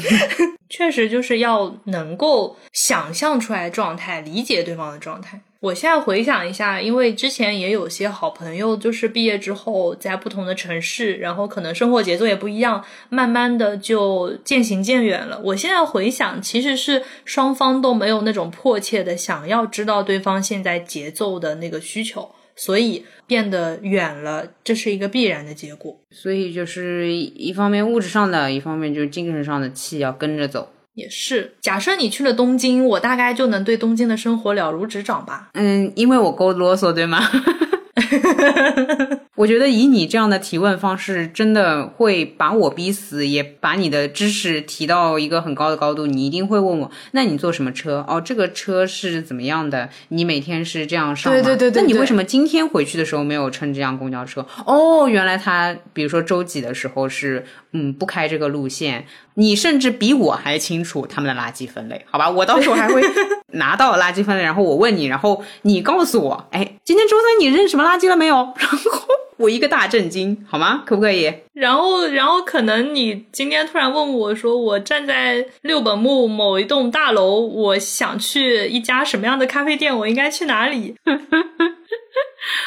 确实就是要能够想象出来状态，理解对方的状态。我现在回想一下，因为之前也有些好朋友，就是毕业之后在不同的城市，然后可能生活节奏也不一样，慢慢的就渐行渐远了。我现在回想，其实是双方都没有那种迫切的想要知道对方现在节奏的那个需求，所以变得远了，这是一个必然的结果。所以就是一方面物质上的，一方面就是精神上的气要跟着走。也是，假设你去了东京，我大概就能对东京的生活了如指掌吧。嗯，因为我够啰嗦，对吗？<laughs> 我觉得以你这样的提问方式，真的会把我逼死，也把你的知识提到一个很高的高度。你一定会问我，那你坐什么车？哦，这个车是怎么样的？你每天是这样上吗？对对对对。那你为什么今天回去的时候没有乘这辆公交车？哦，原来他比如说周几的时候是嗯不开这个路线。你甚至比我还清楚他们的垃圾分类，好吧？我到时候 <laughs> 还会拿到垃圾分类，然后我问你，然后你告诉我，哎，今天周三你扔什么垃圾了没有？然后。我一个大震惊，好吗？可不可以？然后，然后可能你今天突然问我说，我站在六本木某一栋大楼，我想去一家什么样的咖啡店，我应该去哪里？<laughs>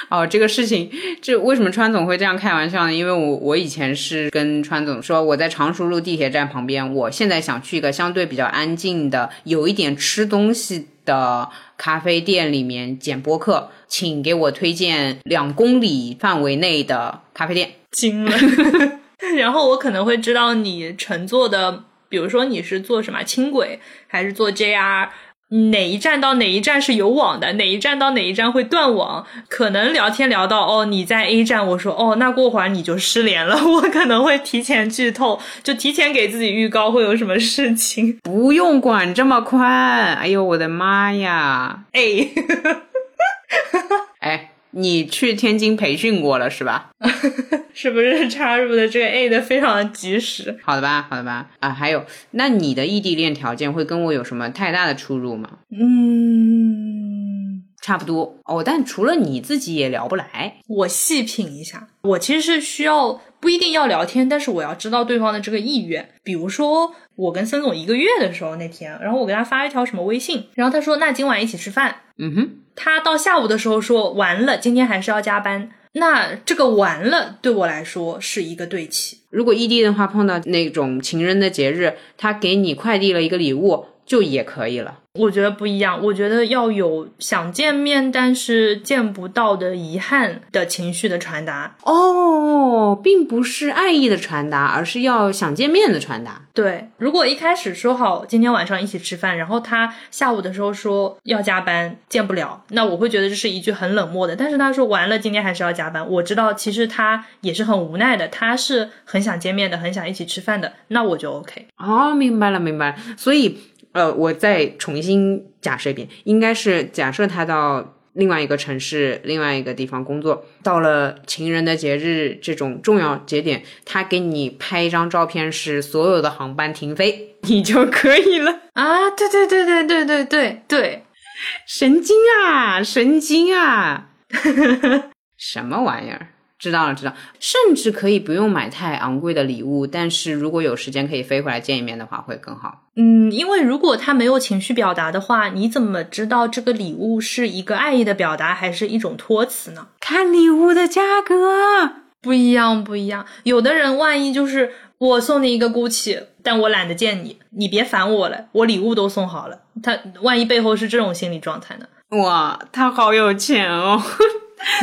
哦，这个事情，这为什么川总会这样开玩笑呢？因为我我以前是跟川总说，我在常熟路地铁站旁边，我现在想去一个相对比较安静的，有一点吃东西的咖啡店里面剪播客，请给我推荐两公里范围内的咖啡店。惊了，<laughs> 然后我可能会知道你乘坐的，比如说你是坐什么轻轨还是坐 JR。哪一站到哪一站是有网的？哪一站到哪一站会断网？可能聊天聊到哦，你在 A 站，我说哦，那过会儿你就失联了。<laughs> 我可能会提前剧透，就提前给自己预告会有什么事情。<laughs> 不用管这么宽，哎呦我的妈呀！<laughs> 哎，哎。你去天津培训过了是吧？<laughs> 是不是插入的这个 A 的非常的及时？好的吧，好的吧。啊，还有，那你的异地恋条件会跟我有什么太大的出入吗？嗯，差不多哦。但除了你自己也聊不来，我细品一下。我其实是需要不一定要聊天，但是我要知道对方的这个意愿。比如说，我跟孙总一个月的时候那天，然后我给他发一条什么微信，然后他说那今晚一起吃饭。嗯哼。他到下午的时候说完了，今天还是要加班。那这个完了对我来说是一个对齐。如果异地的话，碰到那种情人的节日，他给你快递了一个礼物，就也可以了。我觉得不一样，我觉得要有想见面但是见不到的遗憾的情绪的传达哦，并不是爱意的传达，而是要想见面的传达。对，如果一开始说好今天晚上一起吃饭，然后他下午的时候说要加班见不了，那我会觉得这是一句很冷漠的。但是他说完了今天还是要加班，我知道其实他也是很无奈的，他是很想见面的，很想一起吃饭的，那我就 OK。哦，明白了，明白了，所以。呃，我再重新假设一遍，应该是假设他到另外一个城市、另外一个地方工作，到了情人的节日这种重要节点，他给你拍一张照片，是所有的航班停飞，<laughs> 你就可以了啊！对对对对对对对对，神经啊，神经啊，<laughs> 什么玩意儿？知道了，知道，甚至可以不用买太昂贵的礼物，但是如果有时间可以飞回来见一面的话，会更好。嗯，因为如果他没有情绪表达的话，你怎么知道这个礼物是一个爱意的表达，还是一种托词呢？看礼物的价格不一样，不一样。有的人万一就是我送你一个 GUCCI，但我懒得见你，你别烦我了，我礼物都送好了。他万一背后是这种心理状态呢？哇，他好有钱哦。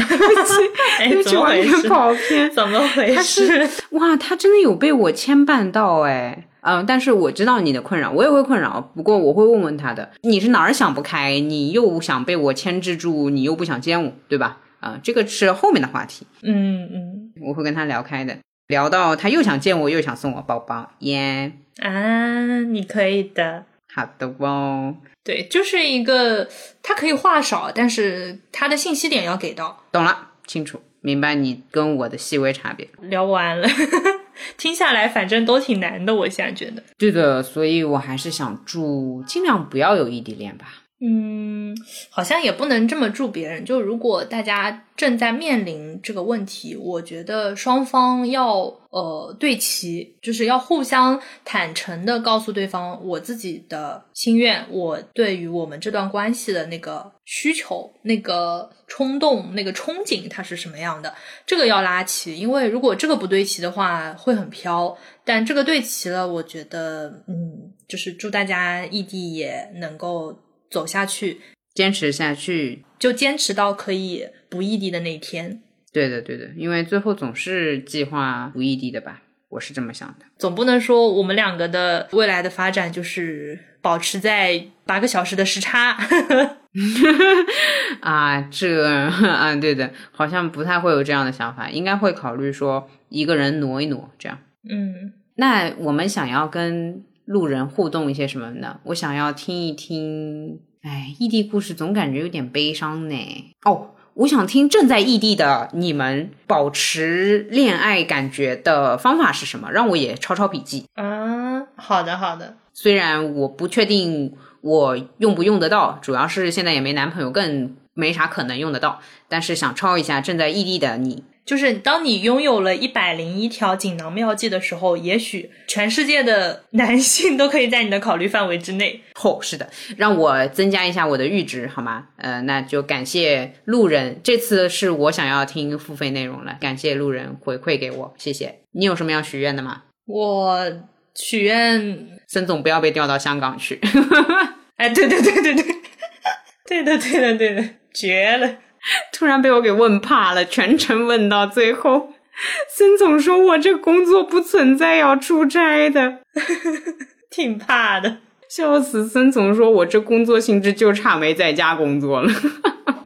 对不起，怎么回事？跑偏，怎么回事？哇，他真的有被我牵绊到哎，嗯，但是我知道你的困扰，我也会困扰，不过我会问问他的，你是哪儿想不开？你又想被我牵制住，你又不想见我，对吧？啊，这个是后面的话题。嗯嗯，我会跟他聊开的，聊到他又想见我，又想送我包包，耶啊，你可以的，好的哦。对，就是一个，他可以话少，但是他的信息点要给到。懂了，清楚，明白你跟我的细微差别。聊完了，<laughs> 听下来反正都挺难的，我现在觉得。对的，所以我还是想祝尽量不要有异地恋吧。嗯，好像也不能这么祝别人。就如果大家正在面临这个问题，我觉得双方要呃对齐，就是要互相坦诚的告诉对方我自己的心愿，我对于我们这段关系的那个需求、那个冲动、那个憧憬，它是什么样的，这个要拉齐。因为如果这个不对齐的话，会很飘。但这个对齐了，我觉得，嗯，就是祝大家异地也能够。走下去，坚持下去，就坚持到可以不异地的那一天。对的，对的，因为最后总是计划不异地的吧，我是这么想的。总不能说我们两个的未来的发展就是保持在八个小时的时差。<laughs> 啊，这啊，对的，好像不太会有这样的想法，应该会考虑说一个人挪一挪这样。嗯，那我们想要跟。路人互动一些什么的？我想要听一听，哎，异地故事总感觉有点悲伤呢。哦，我想听正在异地的你们保持恋爱感觉的方法是什么？让我也抄抄笔记。嗯，好的好的。虽然我不确定我用不用得到，主要是现在也没男朋友，更没啥可能用得到。但是想抄一下正在异地的你。就是当你拥有了一百零一条锦囊妙计的时候，也许全世界的男性都可以在你的考虑范围之内。<laughs> 哦，是的，让我增加一下我的阈值好吗？呃，那就感谢路人，这次是我想要听付费内容了，感谢路人回馈给我，谢谢。你有什么要许愿的吗？我许愿孙总不要被调到香港去。<laughs> 哎，对对对对对，对的 <laughs> 对的对的，绝了。<laughs> 突然被我给问怕了，全程问到最后，孙总说我这工作不存在要出差的，<laughs> 挺怕的，笑死。孙总说我这工作性质就差没在家工作了。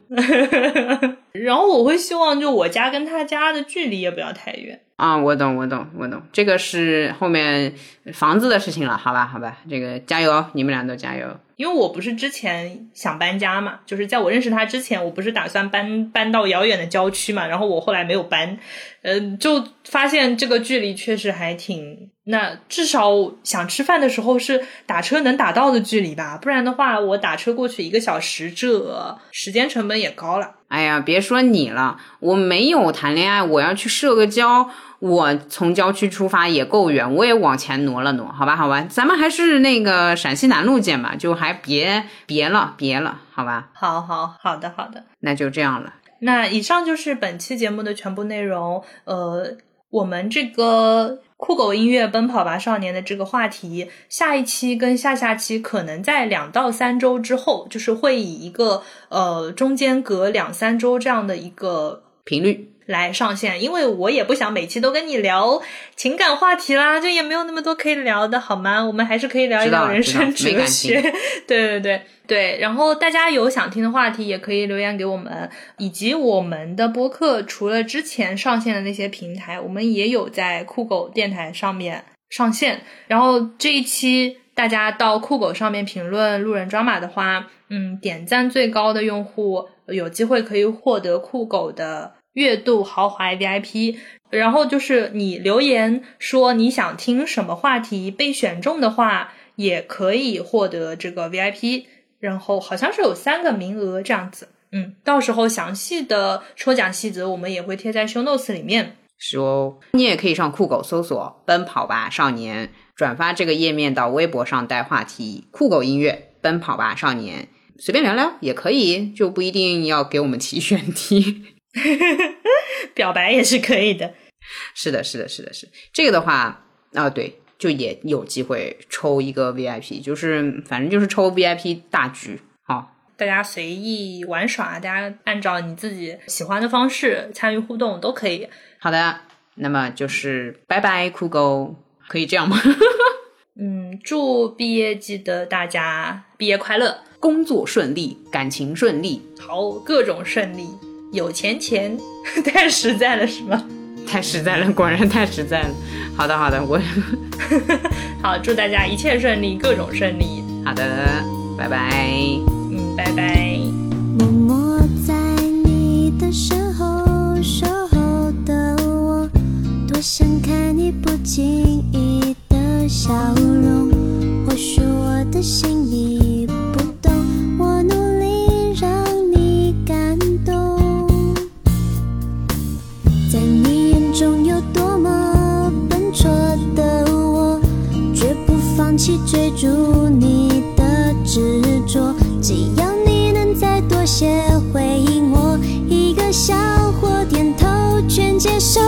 <laughs> 然后我会希望，就我家跟他家的距离也不要太远啊。我懂，我懂，我懂。这个是后面房子的事情了，好吧，好吧。这个加油，你们俩都加油。因为我不是之前想搬家嘛，就是在我认识他之前，我不是打算搬搬到遥远的郊区嘛，然后我后来没有搬，嗯，就发现这个距离确实还挺，那至少想吃饭的时候是打车能打到的距离吧，不然的话我打车过去一个小时，这时间成本也高了。哎呀，别说你了，我没有谈恋爱，我要去社个交。我从郊区出发也够远，我也往前挪了挪，好吧，好吧，咱们还是那个陕西南路见吧，就还别别了，别了，好吧。好好好的好的，那就这样了。那以上就是本期节目的全部内容。呃，我们这个酷狗音乐《奔跑吧少年》的这个话题，下一期跟下下期可能在两到三周之后，就是会以一个呃中间隔两三周这样的一个频率。来上线，因为我也不想每期都跟你聊情感话题啦，就也没有那么多可以聊的，好吗？我们还是可以聊一聊人生哲学。<laughs> 对对对对，然后大家有想听的话题，也可以留言给我们，以及我们的播客，除了之前上线的那些平台，我们也有在酷狗电台上面上线。然后这一期大家到酷狗上面评论路人抓马的话，嗯，点赞最高的用户有机会可以获得酷狗的。月度豪华 VIP，然后就是你留言说你想听什么话题被选中的话，也可以获得这个 VIP。然后好像是有三个名额这样子，嗯，到时候详细的抽奖细则我们也会贴在 show notes 里面。是哦，你也可以上酷狗搜索“奔跑吧少年”，转发这个页面到微博上带话题“酷狗音乐奔跑吧少年”，随便聊聊也可以，就不一定要给我们提选题。<laughs> 表白也是可以的，是的，是的，是的，是这个的话啊，对，就也有机会抽一个 VIP，就是反正就是抽 VIP 大局，好，大家随意玩耍，大家按照你自己喜欢的方式参与互动都可以。好的，那么就是拜拜酷狗，可以这样吗？<laughs> 嗯，祝毕业季的大家毕业快乐，工作顺利，感情顺利，好，各种顺利。有钱钱 <laughs> 太实在了，是吗？太实在了，果然太实在了。好的，好的，我 <laughs> 好，祝大家一切顺利，各种顺利。好的，拜拜。嗯，拜拜。默默在你的身后守候的我，多想看你不经意的笑容。或许我的心里放弃追逐你的执着。只要你能再多些回应我，一个笑或点头全接受。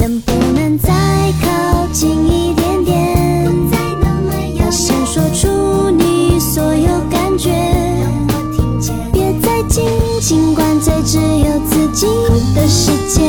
能不能再靠近一点点？我想说出你所有感觉。别再紧紧关在只有自己的世界，